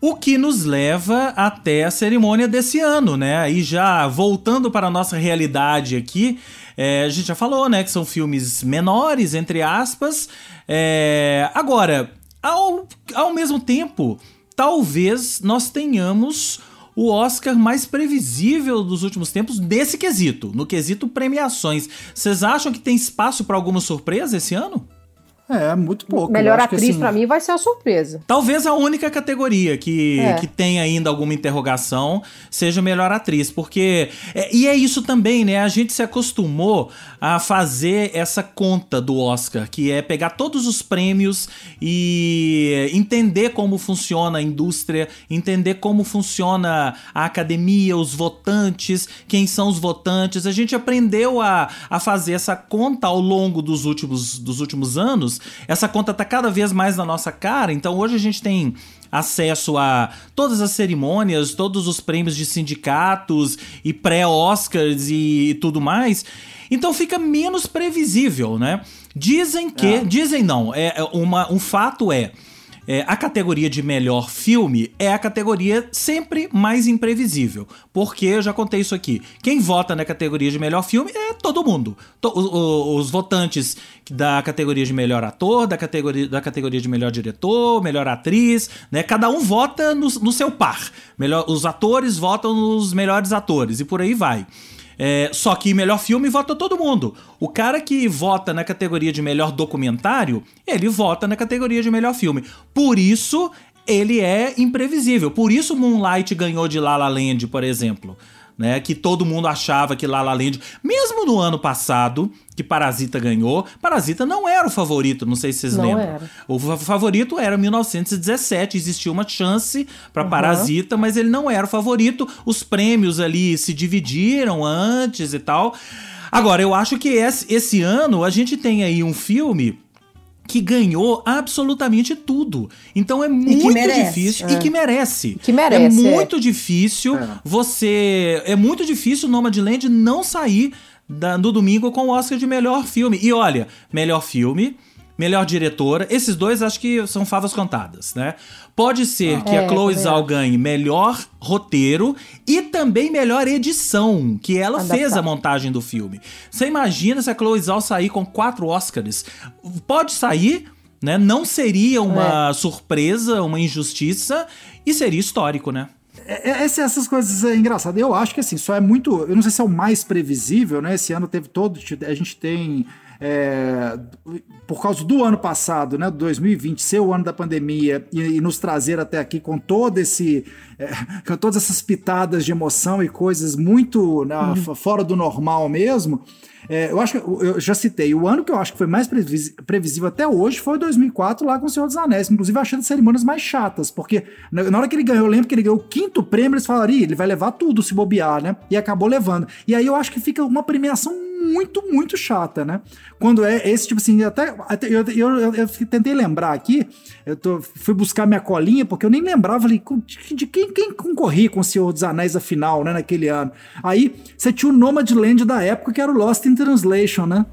O que nos leva até a cerimônia desse ano, né? Aí já voltando para a nossa realidade aqui, é, a gente já falou, né? Que são filmes menores, entre aspas. É, agora, ao, ao mesmo tempo, talvez nós tenhamos o Oscar mais previsível dos últimos tempos desse quesito, no quesito premiações. Vocês acham que tem espaço para alguma surpresa esse ano? É, muito pouco. Melhor atriz, assim, pra mim, vai ser a surpresa. Talvez a única categoria que, É. que tem ainda alguma interrogação seja melhor atriz, porque. é, e é isso também, né? A gente se acostumou a fazer essa conta do Oscar, que é pegar todos os prêmios e entender como funciona a indústria, entender como funciona a academia, os votantes, quem são os votantes. A gente aprendeu a, a fazer essa conta ao longo dos últimos, dos últimos anos. Essa conta tá cada vez mais na nossa cara, então hoje a gente tem acesso a todas as cerimônias, todos os prêmios de sindicatos e pré-Oscars e tudo mais. Então fica menos previsível, né? Dizem que, dizem não, é é uma, um fato é é, a categoria de melhor filme é a categoria sempre mais imprevisível. Porque eu já contei isso aqui. Quem vota na categoria de melhor filme é todo mundo. To- o- o- os votantes da categoria de melhor ator, da categoria, da categoria de melhor diretor, melhor atriz, né? Cada um vota no, no seu par. Melhor, os atores votam nos melhores atores e por aí vai. É, só que melhor filme vota todo mundo. O cara que vota na categoria de melhor documentário, ele vota na categoria de melhor filme. Por isso, ele é imprevisível. Por isso Moonlight ganhou de La La Land, por exemplo. Né, que todo mundo achava que La La Land, mesmo no ano passado, que Parasita ganhou, Parasita não era o favorito, não sei se vocês Não lembram. era. O fa- favorito era 1917, existia uma chance pra Parasita, mas ele não era o favorito. Os prêmios ali se dividiram antes e tal. Agora, eu acho que esse, esse ano a gente tem aí um filme que ganhou absolutamente tudo. Então é muito merece, difícil é. e que merece. Que merece, É é. muito difícil você, é muito difícil o Nomadland não sair da- no domingo com o Oscar de melhor filme. E olha, melhor filme, melhor diretora, esses dois acho que são favas contadas, né? Pode ser que a É, Chloe também Zhao ganhe melhor roteiro e também melhor edição, que ela fez a montagem do filme. Você imagina se a Chloe Zhao sair com quatro Oscars? Pode sair, né? Não seria uma surpresa, uma injustiça e seria histórico, né? É- é- essa- essas coisas é engraçado. Eu acho que assim, só é muito. Eu não sei se é o mais previsível, né? Esse ano teve todo. A gente tem. É, por causa do ano passado, né, 2020, ser o ano da pandemia e, e nos trazer até aqui com todo esse, é, com todas essas pitadas de emoção e coisas muito né, f- fora do normal mesmo. É, eu acho que eu já citei, o ano que eu acho que foi mais previsível até hoje foi 2004 lá com o Senhor dos Anéis. Inclusive, achei as cerimônias mais chatas, porque na hora que ele ganhou, eu lembro que ele ganhou o quinto prêmio, eles falaram, "Ih, ele vai levar tudo se bobear, né? E acabou levando. E aí eu acho que fica uma premiação muito, muito chata, né? Quando é esse tipo assim, até, até eu, eu, eu- eu tentei lembrar aqui, eu tô, fui buscar minha colinha, porque eu nem lembrava de, de quem, quem concorria com o Senhor dos Anéis afinal, né, naquele ano. Aí você tinha o Nomadland da época, que era o Lost in Translation, né?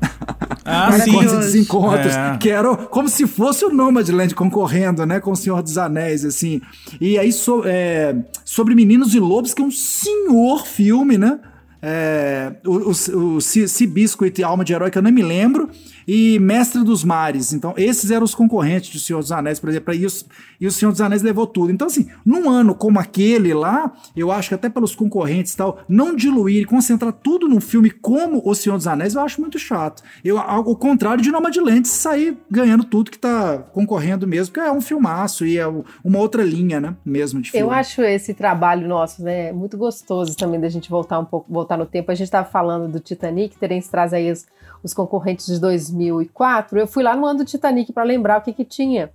Ah, sim. desencontros, É. que era como se fosse o Nomadland concorrendo, né, com o Senhor dos Anéis, assim. E aí, so- é, sobre Meninos e Lobos, que é um senhor filme, né? É, o, o, o Sea Sea Biscuit e Alma de Herói, que eu nem me lembro, e Mestre dos Mares. Então, esses eram os concorrentes de Senhor dos Anéis, por exemplo, e, os, e o Senhor dos Anéis levou tudo. Então, assim, num ano como aquele lá, eu acho que até pelos concorrentes e tal, não diluir e concentrar tudo num filme como O Senhor dos Anéis, eu acho muito chato. Eu, ao contrário de Nomadland sair ganhando tudo que tá concorrendo mesmo, porque é um filmaço e é uma outra linha, né, mesmo de filme. Eu acho esse trabalho nosso, né, muito gostoso também da gente voltar um pouco, voltar no tempo. A gente estava falando do Titanic, Terence traz aí os, os concorrentes de 2004. Eu fui lá no ano do Titanic para lembrar o que que tinha.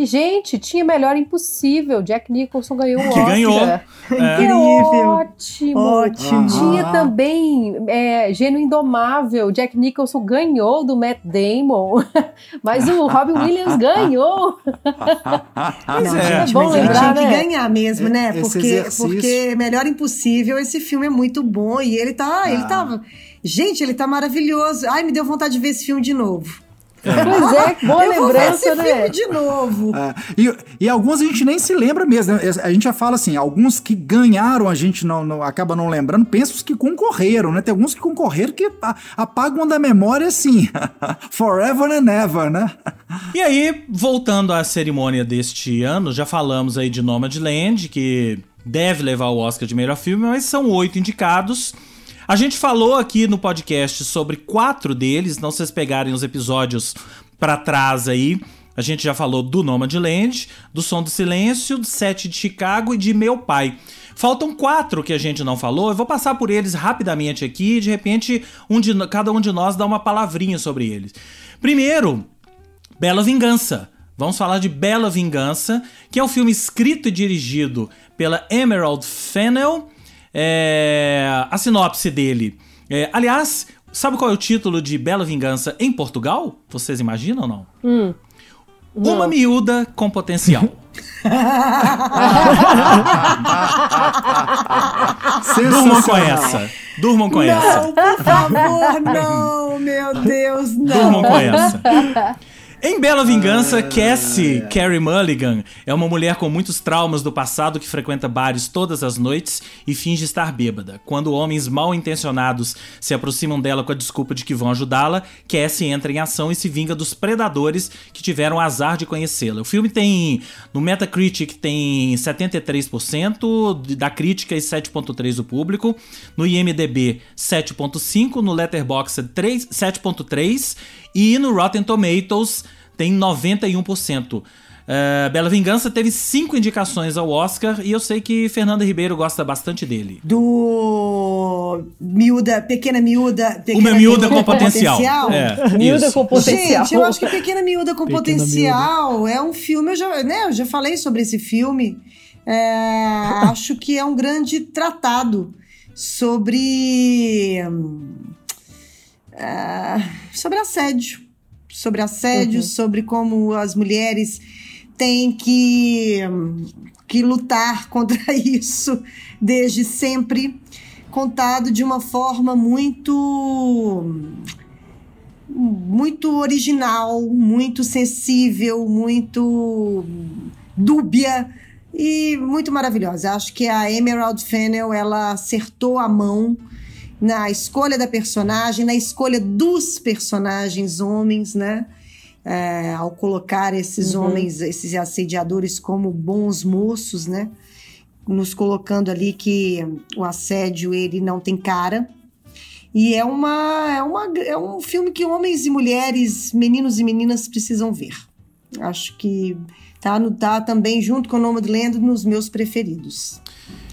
E, gente, tinha Melhor Impossível. Jack Nicholson ganhou o Que Oscar. ganhou. É. Que Incrível. ótimo! Ótimo. Tinha Ah. também é, Gênio Indomável. Jack Nicholson ganhou do Matt Damon. Mas o Robin Williams ganhou. Pois Não, é. gente, bom mas ele lembrar, tinha que né? ganhar mesmo, né? Esse Porque, exercício. porque Melhor Impossível, esse filme é muito bom e ele tá, ele Ah. tá, gente, ele tá maravilhoso. Ai, me deu vontade de ver esse filme de novo. Pois é, que boa Eu vou ver esse lembrança, né? de novo. É, e, e alguns a gente nem se lembra mesmo. né? A gente já fala assim, alguns que ganharam a gente não, não- acaba não lembrando, pensa os que concorreram, né? Tem alguns que concorreram que a- apagam da memória assim, forever and ever, né? E aí, voltando à cerimônia deste ano, já falamos aí de Nomadland, que deve levar o Oscar de melhor filme, mas são oito indicados. A gente falou aqui no podcast sobre quatro deles, não vocês pegarem os episódios para trás aí, a gente já falou do Nomadland, do Som do Silêncio, do Sete de Chicago e de Meu Pai. Faltam quatro que a gente não falou. Eu vou passar por eles rapidamente aqui. De repente, um de, cada um de nós dá uma palavrinha sobre eles. Primeiro, Bela Vingança. Vamos falar de Bela Vingança, que é um filme escrito e dirigido pela Emerald Fennell. É, a sinopse dele. É, aliás, sabe qual é o título de Bela Vingança em Portugal? Vocês imaginam ou não? Hum. Uma miúda com potencial. Durmam com essa. Durmam com essa. Não, por favor, não, meu Deus, não. Durmam com essa. Em Bela Vingança, Cassie Carrie Mulligan é uma mulher com muitos traumas do passado que frequenta bares todas as noites e finge estar bêbada. Quando homens mal intencionados se aproximam dela com a desculpa de que vão ajudá-la, Cassie entra em ação e se vinga dos predadores que tiveram azar de conhecê-la. O filme tem, no Metacritic, tem 73% da crítica e 7.3% do público. No IMDB, 7.5%. No Letterboxd, 7.3%. E no Rotten Tomatoes tem 91%. Uh, Bela Vingança teve cinco indicações ao Oscar e eu sei que Fernanda Ribeiro gosta bastante dele. Do miúda, pequena miúda, pequena Uma miúda com potencial. É, Miúda isso. com potencial. Gente, eu acho que Pequena Miúda com Pequena Potencial é um filme, eu já, né, eu já falei sobre esse filme. É, acho que é um grande tratado sobre. hum, sobre assédio. Sobre assédio, sobre como as mulheres têm que, que lutar contra isso desde sempre. Contado de uma forma muito muito original, muito sensível, muito dúbia e muito maravilhosa. Acho que a Emerald Fennell ela acertou a mão na escolha da personagem, na escolha dos personagens homens, né? É, ao colocar esses homens, esses assediadores como bons moços, né? Nos colocando ali que o assédio ele não tem cara. E é uma, é uma é um filme que homens e mulheres, meninos e meninas precisam ver. Acho que tá, no, tá também junto com o Nomadland nos meus preferidos.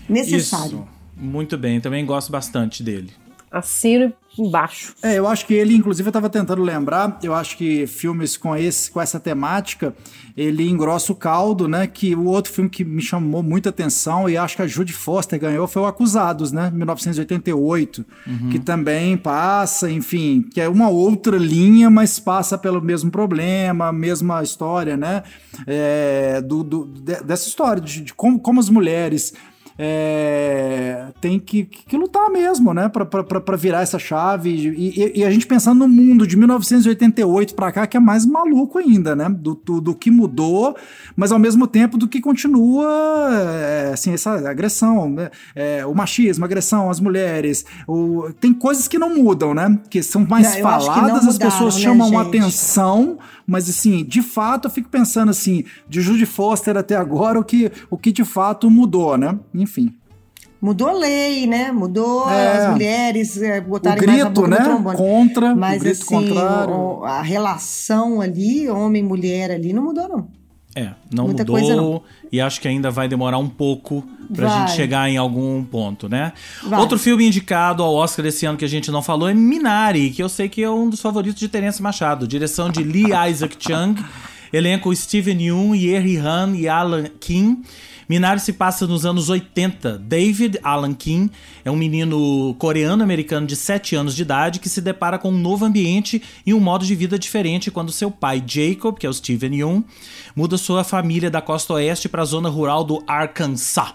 Necessário. Isso. Muito bem, também gosto bastante dele. Assino embaixo. É, eu acho que ele, inclusive, eu tava tentando lembrar, eu acho que filmes com, esse, com essa temática, ele engrossa o caldo, né? Que o outro filme que me chamou muita atenção, e acho que a Judy Foster ganhou, foi o Acusados, né? 1988, que também passa, enfim, que é uma outra linha, mas passa pelo mesmo problema, a mesma história, né? É, do, do- de- dessa história de, de como, como as mulheres é, tem que, que lutar mesmo, né? Pra virar essa chave. E, e- e a gente pensando no mundo de 1988 pra cá, que é mais maluco ainda, né? Do, do, do que mudou, mas ao mesmo tempo do que continua, é, assim, essa agressão, né? É, o machismo, a agressão às mulheres. O, tem coisas que não mudam, né? Que são mais Não, faladas, as mudaram, pessoas né, chamam gente? atenção, mas assim, de fato, eu fico pensando assim, de Judy Foster até agora, o que, o que de fato mudou, né? Enfim. Mudou a lei, né? Mudou É. as mulheres é, O botarem mais a grito, boca né? no trombone. Contra, Mas o grito assim, contrário. a relação ali, homem-mulher ali, não mudou, não. É, não Muita mudou coisa não. e acho que ainda vai demorar um pouco pra Vai. gente chegar em algum ponto, né? Vai. Outro filme indicado ao Oscar esse ano que a gente não falou é Minari, que eu sei que é um dos favoritos de Terence Machado. Direção de Lee Isaac Chung, elenco Steven Yeun, Yeri Han e Alan Kim. Minari se passa nos anos 80. David Alan Kim é um menino coreano-americano de 7 anos de idade que se depara com um novo ambiente e um modo de vida diferente quando seu pai, Jacob, que é o Steven Yeun, muda sua família da costa oeste para a zona rural do Arkansas.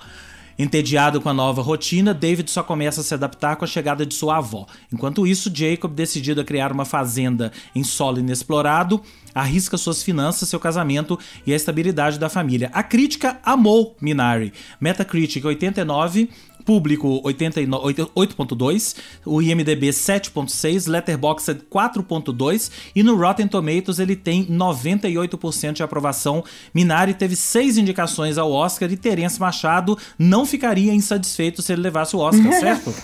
Entediado com a nova rotina, David só começa a se adaptar com a chegada de sua avó. Enquanto isso, Jacob, decidido a criar uma fazenda em solo inexplorado, arrisca suas finanças, seu casamento e a estabilidade da família. A crítica amou Minari. Metacritic 89, Público 8.2, o IMDB 7.6, Letterboxd 4.2 e no Rotten Tomatoes ele tem 98% de aprovação. Minari teve seis indicações ao Oscar e Terence Machado não ficaria insatisfeito se ele levasse o Oscar, certo?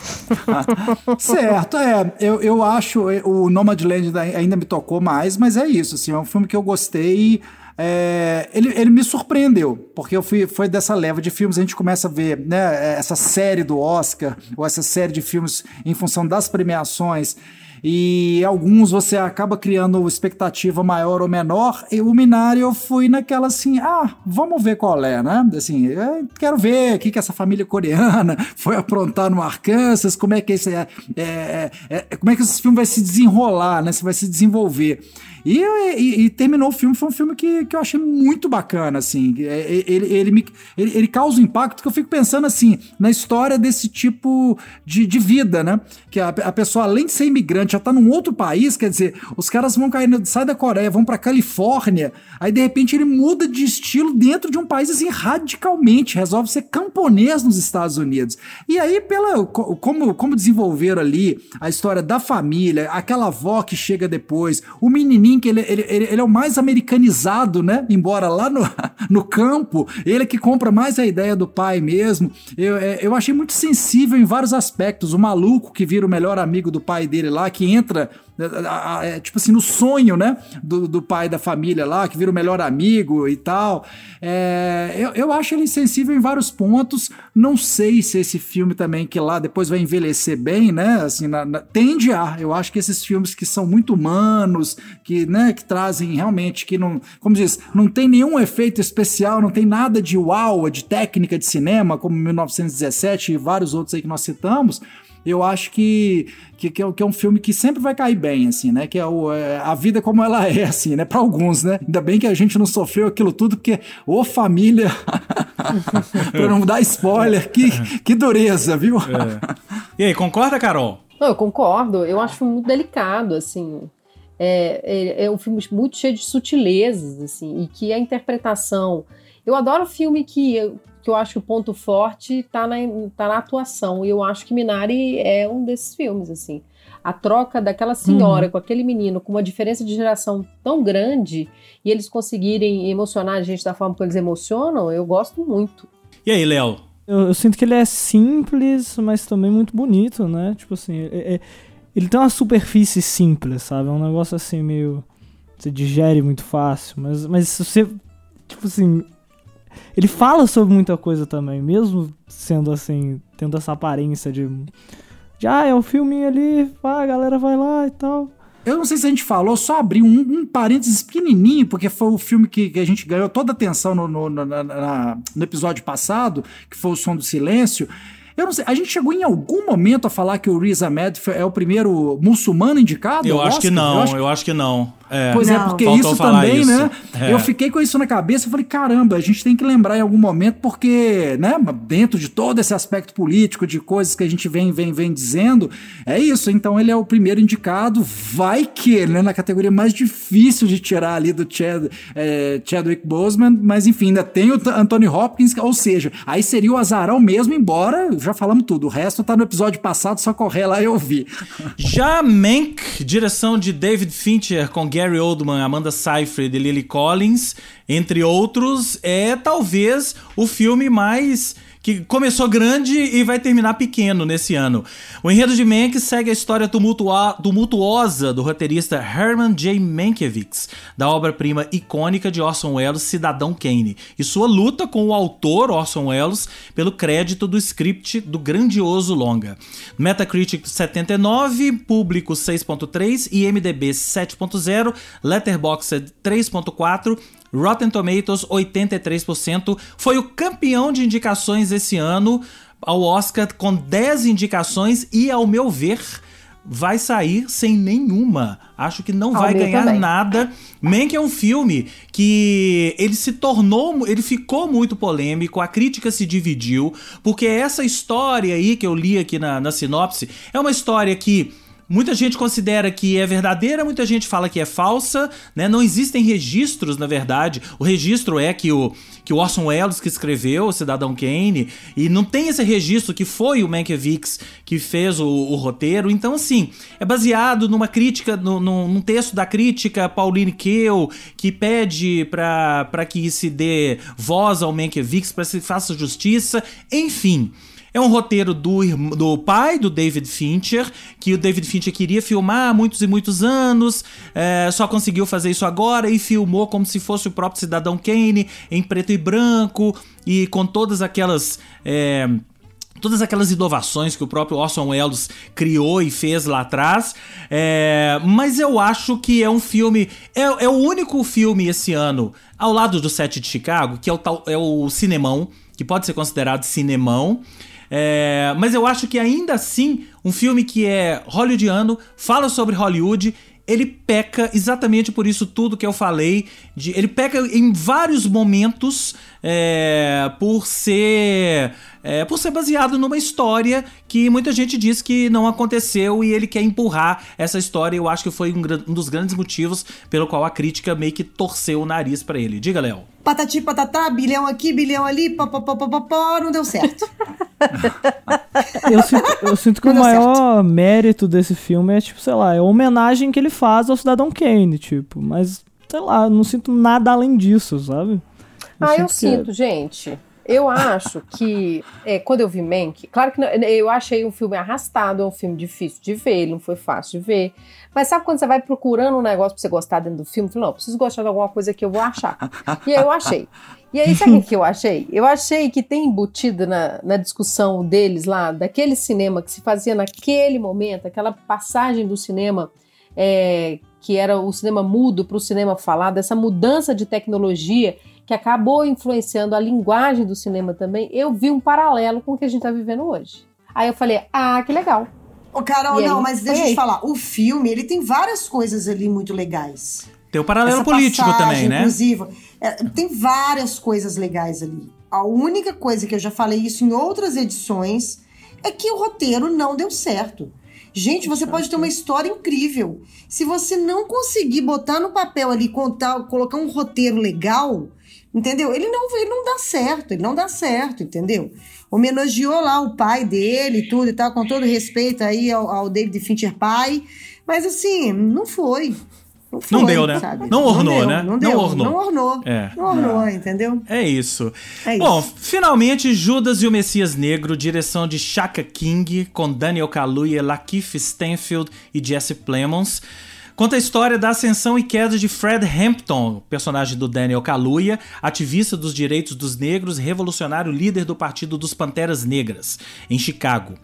certo, é. Eu, eu acho é, o Nomadland ainda me tocou mais, mas é isso, assim, é um filme que eu gostei é, ele, ele me surpreendeu, porque eu fui, foi dessa leva de filmes, a gente começa a ver né, essa série do Oscar, ou essa série de filmes em função das premiações, e alguns você acaba criando expectativa maior ou menor, e o Minari eu fui naquela assim, ah, vamos ver qual é, né? Assim, quero ver o que, que essa família coreana foi aprontar no Arkansas, como é que esse, é, é, é, como é que esse filme vai se desenrolar, né? Se vai se desenvolver. E, e, e, terminou o filme, foi um filme que, que eu achei muito bacana, assim. É, ele, ele, me, ele, ele causa um impacto que eu fico pensando, assim, na história desse tipo de, de vida, né? Que a, a pessoa, além de ser imigrante, já tá num outro país, quer dizer, os caras vão cair, sai da Coreia, vão pra Califórnia, aí de repente ele muda de estilo dentro de um país, assim, radicalmente, resolve ser camponês nos Estados Unidos. E aí, pela, como, como desenvolveram ali a história da família, aquela avó que chega depois, o menininho ele, ele, ele, ele, é o mais americanizado, né? Embora lá no, no campo, ele é que compra mais a ideia do pai mesmo. Eu, é, eu achei muito sensível em vários aspectos. O maluco que vira o melhor amigo do pai dele lá, que entra é, tipo assim, no sonho, né? Do, do, pai da família lá, que vira o melhor amigo e tal. É, eu, eu acho ele sensível em vários pontos. Não sei se esse filme também, que lá depois vai envelhecer bem, né? Assim, na, na, tende a. Eu acho que esses filmes que são muito humanos, que, né, que trazem realmente, que não. Como diz, não tem nenhum efeito especial, não tem nada de uau, de técnica de cinema, como 1917 e vários outros aí que nós citamos eu acho que, que, que, é, que é um filme que sempre vai cair bem, assim, né? Que é, o, é a vida como ela é, assim, né? Para alguns, né? Ainda bem que a gente não sofreu aquilo tudo, porque, ô família, para não dar spoiler, que, que dureza, viu? É. E aí, concorda, Carol? Não, eu concordo. Eu acho muito delicado, assim. É, é, é, um filme muito cheio de sutilezas, assim, e que a interpretação. Eu adoro filme que que eu acho que o ponto forte está na, tá na atuação. E eu acho que Minari é um desses filmes, assim. A troca daquela senhora uhum. com aquele menino, com uma diferença de geração tão grande, e eles conseguirem emocionar a gente da forma que eles emocionam, eu gosto muito. E aí, Léo? Eu, eu, sinto que ele é simples, mas também muito bonito, né? Tipo assim, é, é, ele tem uma superfície simples, sabe? É um negócio assim meio. Você digere muito fácil, mas, mas se você. Tipo assim, ele fala sobre muita coisa também, mesmo sendo assim, tendo essa aparência de. de ah, é um filme ali, ah, a galera vai lá e tal. Eu não sei se a gente falou, só abri um, um parênteses pequenininho, porque foi o filme que, que a gente ganhou toda a atenção no, no, no, na, no episódio passado, que foi O Som do Silêncio. Eu não sei, a gente chegou em algum momento a falar que o Riz Ahmed é o primeiro muçulmano indicado? Eu acho que não, eu acho eu acho que não. É, pois é, não. é, porque Faltou isso também, isso. né? É. Eu fiquei com isso na cabeça e falei, caramba, a gente tem que lembrar em algum momento, porque, né, dentro de todo esse aspecto político, de coisas que a gente vem, vem, vem dizendo, é isso. Então ele é o primeiro indicado, vai que, né, na categoria mais difícil de tirar ali do Chad, é, Chadwick Boseman, mas enfim, ainda tem o Anthony Hopkins, ou seja, aí seria o azarão mesmo, embora já falamos tudo. O resto tá no episódio passado, só correr lá e ouvir. Já Mank, direção de David Fincher com Gary Oldman, Amanda Seyfried e Lily Collins, entre outros, é talvez o filme mais que começou grande e vai terminar pequeno nesse ano. O enredo de Mank segue a história tumultuosa do roteirista Herman J. Mankiewicz, da obra-prima icônica de Orson Welles, Cidadão Kane, e sua luta com o autor Orson Welles pelo crédito do script do grandioso longa. Metacritic 79, público 6.3, IMDb 7.0, Letterboxd 3.4 Rotten Tomatoes 83%, foi o campeão de indicações esse ano ao Oscar com 10 indicações e ao meu ver vai sair sem nenhuma. Acho que não ao vai ganhar também. nada. Mank é um filme que ele se tornou, ele ficou muito polêmico, a crítica se dividiu, porque essa história aí que eu li aqui na, na sinopse é uma história que Muita gente considera que é verdadeira, muita gente fala que é falsa, né? Não existem registros, na verdade. O registro é que o, que o Orson Welles que escreveu o Cidadão Kane, e não tem esse registro que foi o Mankiewicz que fez o, o roteiro. Então, assim, é baseado numa crítica, no, no, num texto da crítica Pauline Kael, que pede para que se dê voz ao Mankiewicz, para que se faça justiça. Enfim... É um roteiro do, do pai do David Fincher, que o David Fincher queria filmar há muitos e muitos anos, é, só conseguiu fazer isso agora e filmou como se fosse o próprio Cidadão Kane, em preto e branco, e com todas aquelas. É, todas aquelas inovações que o próprio Orson Welles criou e fez lá atrás. É, mas eu acho que é um filme. É, é, o único filme esse ano, ao lado do Sete de Chicago, que é o, é o cinemão, que pode ser considerado cinemão. É, mas eu acho que ainda assim, um filme que é hollywoodiano, fala sobre Hollywood, ele peca exatamente por isso tudo que eu falei. De, ele peca em vários momentos é, por ser é, por ser baseado numa história que muita gente diz que não aconteceu e ele quer empurrar essa história. Eu acho que foi um, um dos grandes motivos pelo qual a crítica meio que torceu o nariz para ele. Diga, Léo. Patati patatá, bilhão aqui, bilhão ali, pó, não deu certo. eu, sinto, eu sinto que não o maior certo. mérito desse filme é, tipo, sei lá, é a homenagem que ele faz ao Cidadão Kane, tipo, mas, sei lá, não sinto nada além disso, sabe? Ah, eu sinto, gente. Eu acho que é, quando eu vi Mank, claro que não, eu achei um filme arrastado, é um filme difícil de ver, ele não foi fácil de ver. Mas sabe quando você vai procurando um negócio pra você gostar dentro do filme? Fala, não, preciso gostar de alguma coisa que eu vou achar. E aí eu achei. E aí, sabe o que eu achei? Eu achei que tem embutido na, na discussão deles lá, daquele cinema que se fazia naquele momento, aquela passagem do cinema é, que era o cinema mudo para o cinema falado, essa mudança de tecnologia que acabou influenciando a linguagem do cinema também, eu vi um paralelo com o que a gente está vivendo hoje. Aí eu falei, ah, que legal. Ô, Carol, não, mas deixa eu te falar, o filme, ele tem várias coisas ali muito legais. Tem o paralelo Essa político passagem, também, né? Inclusive, é, tem várias coisas legais ali. A única coisa que eu já falei isso em outras edições é que o roteiro não deu certo. Gente, você pode ter uma história incrível. Se você não conseguir botar no papel ali, contar, colocar um roteiro legal, Entendeu? Ele não, ele não dá certo, ele não dá certo, entendeu? Homenageou lá o pai dele e tudo e tal, com todo respeito aí ao, ao David Fincher pai, mas assim, não foi. Não, foi, não deu, né? Sabe? Não ornou, não né? Não, deu, não ornou. Não ornou. É. Não ornou, é. entendeu? É isso. é Bom, finalmente, Judas e o Messias Negro, direção de Shaka King, com Daniel Kaluuya, Lakeith Stanfield e Jesse Plemons. Conta a história da ascensão e queda de Fred Hampton, personagem do Daniel Kaluuya, ativista dos direitos dos negros, revolucionário líder do Partido dos Panteras Negras, em Chicago.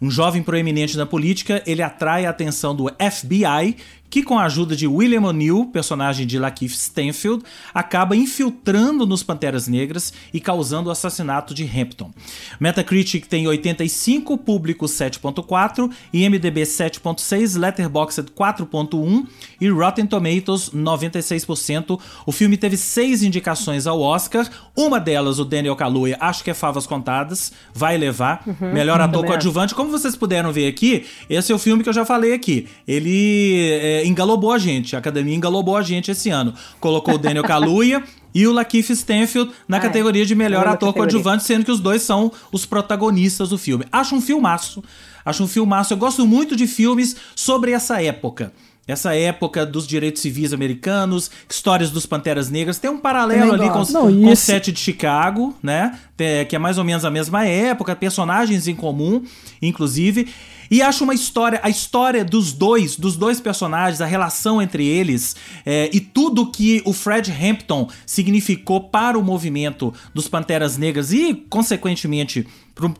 Um jovem proeminente na política, ele atrai a atenção do FBI, que com a ajuda de William O'Neill, personagem de Lakeith Stanfield, acaba infiltrando nos Panteras Negras e causando o assassinato de Hampton. Metacritic tem 85, público 7.4, IMDb 7.6, Letterboxd 4.1 e Rotten Tomatoes 96%. O filme teve seis indicações ao Oscar, uma delas o Daniel Kaluuya, acho que é favas contadas, vai levar. Uhum, Melhor ator coadjuvante. Como vocês puderam ver aqui, esse é o filme que eu já falei aqui. Ele é, engalobou a gente. A academia engalobou a gente esse ano. Colocou o Daniel Kaluuya e o Lakeith Stanfield na ah, categoria de melhor ator coadjuvante, sendo que os dois são os protagonistas do filme. Acho um filmaço. Acho um filmaço. Eu gosto muito de filmes sobre essa época. Essa época dos direitos civis americanos, histórias dos Panteras Negras, tem um paralelo ali com, Não, com o set de Chicago, né? Que é mais ou menos a mesma época, personagens em comum, inclusive. E acho uma história, a história dos dois, dos dois personagens, a relação entre eles é, e tudo que o Fred Hampton significou para o movimento dos Panteras Negras e, consequentemente,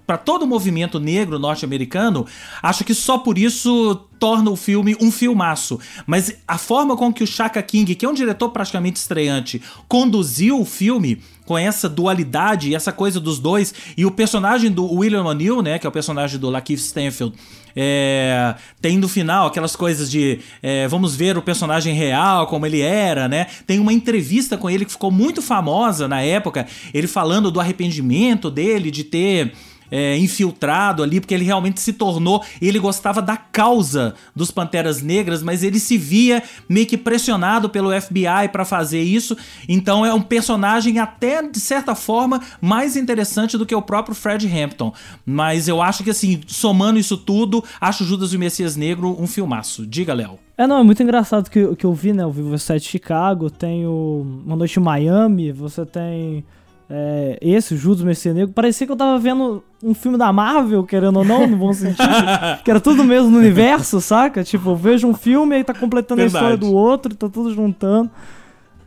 para todo o movimento negro norte-americano, acho que só por isso torna o filme um filmaço. Mas a forma com que o Chaka King, que é um diretor praticamente estreante, conduziu o filme com essa dualidade essa coisa dos dois, e o personagem do William O'Neill, né, que é o personagem do Lakeith Stanfield, é, tem no final aquelas coisas de é, vamos ver o personagem real, como ele era, né? Tem uma entrevista com ele que ficou muito famosa na época, ele falando do arrependimento dele de ter é, infiltrado ali, porque ele realmente se tornou. Ele gostava da causa dos Panteras Negras, mas ele se via meio que pressionado pelo FBI para fazer isso. Então é um personagem até de certa forma mais interessante do que o próprio Fred Hampton. Mas eu acho que assim, somando isso tudo, acho Judas e o Messias Negro um filmaço. Diga, Léo. É, não, é muito engraçado que, que eu vi, né? Eu vi o 7 Chicago, tem o Uma Noite em Miami, você tem é, esse, Judas Negro. Parecia que eu tava vendo um filme da Marvel, querendo ou não, no bom sentido. que era tudo mesmo no universo, saca? Tipo, eu vejo um filme e aí tá completando Verdade. a história do outro, tá tudo juntando.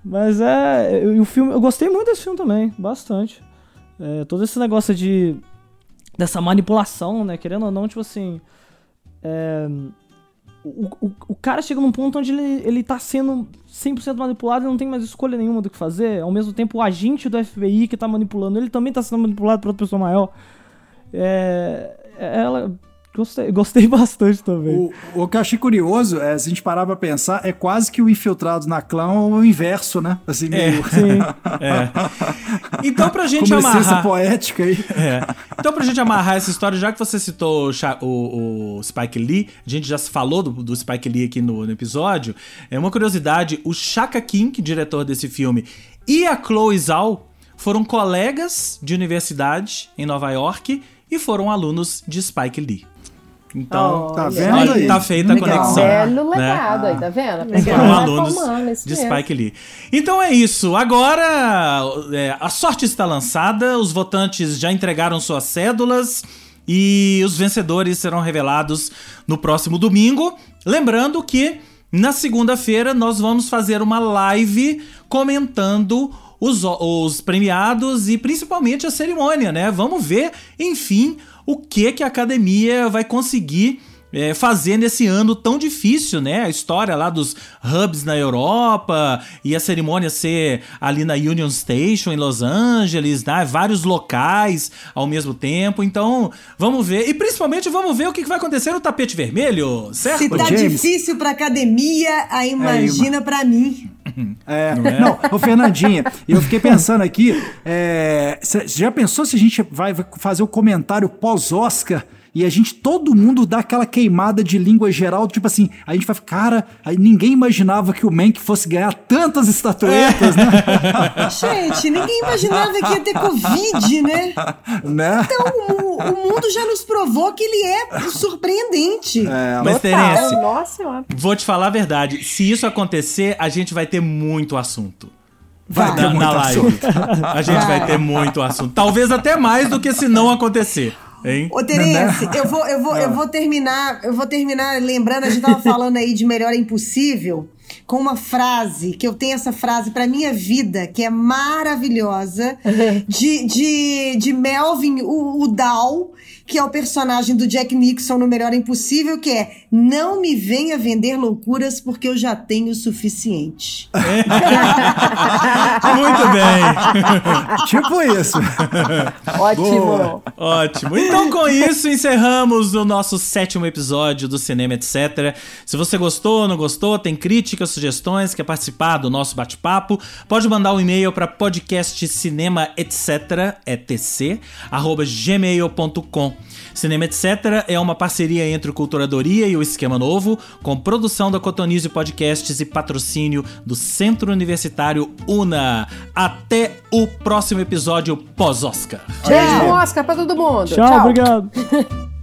Mas é. E o filme. Eu gostei muito desse filme também, bastante. É, todo esse negócio de. dessa manipulação, né? Querendo ou não, tipo assim. É, o, o, o, cara chega num ponto onde ele, ele tá sendo 100% manipulado e não tem mais escolha nenhuma do que fazer. Ao mesmo tempo, o agente do FBI que tá manipulando, ele também tá sendo manipulado por outra pessoa maior. É, é ela Gostei, gostei bastante também. O, o que eu achei curioso, é, se a gente parar pra pensar, é quase que o infiltrado na clã o inverso, né? Assim, é, meio... sim. é. Então, pra gente Com amarrar. poética aí. É. Então, pra gente amarrar essa história, já que você citou o, o Spike Lee, a gente já falou do, do Spike Lee aqui no, no, episódio. É uma curiosidade: o Shaka King, diretor desse filme, e a Chloe Zhao foram colegas de universidade em Nova York e foram alunos de Spike Lee. Então, oh, tá vendo aí? Tá feita a conexão. Belo né? legado aí, tá vendo? Foram alunos de Spike Lee. Então é isso. Agora é, a sorte está lançada, os votantes já entregaram suas cédulas e os vencedores serão revelados no próximo domingo. Lembrando que na segunda-feira nós vamos fazer uma live comentando os, os premiados e principalmente a cerimônia, né? Vamos ver, enfim, o que que a academia vai conseguir é, fazer nesse ano tão difícil, né? A história lá dos hubs na Europa e a cerimônia ser ali na Union Station em Los Angeles, né? Vários locais ao mesmo tempo. Então, vamos ver. E principalmente vamos ver o que vai acontecer no tapete vermelho, certo? Se tá James. difícil pra academia, aí imagina é, pra mim. É, não, é? não, ô Fernandinha, eu fiquei pensando aqui, você é, já pensou se a gente vai fazer o comentário pós-Oscar e a gente, todo mundo dá aquela queimada de língua geral, tipo assim, a gente vai cara, ninguém imaginava que o Mank fosse ganhar tantas estatuetas, né? gente, ninguém imaginava que ia ter Covid, né? né? Então, o, o mundo já nos provou que ele é surpreendente. É, Mas, Terence, Nossa, vou te falar a verdade, se isso acontecer, a gente vai ter muito assunto. Vai na, na live. Assunto. A gente vai. vai ter muito assunto. Talvez até mais do que se não acontecer. Hein? Ô, Terence, eu vou, eu, vou, eu vou terminar, eu vou terminar lembrando, a gente tava falando aí de melhor é impossível, com uma frase, que eu tenho essa frase pra minha vida, que é maravilhosa, de, de, de Melvin Udall, que é o personagem do Jack Nixon no Melhor Impossível, que é não me venha vender loucuras porque eu já tenho o suficiente. Muito bem. tipo isso. Ótimo. Boa. Ótimo. Então, com isso, encerramos o nosso sétimo episódio do Cinema Etc. Se você gostou, não gostou, tem críticas, sugestões, quer participar do nosso bate-papo, pode mandar um e-mail para podcastcinemaetc, etc, arroba gmail.com. Cinema Etc. é uma parceria entre o Culturadoria e o Esquema Novo, com produção da Cotonizio Podcasts e patrocínio do Centro Universitário UNA. Até o próximo episódio pós-Oscar. Beijo Oscar pra todo mundo. Tchau, Tchau. obrigado.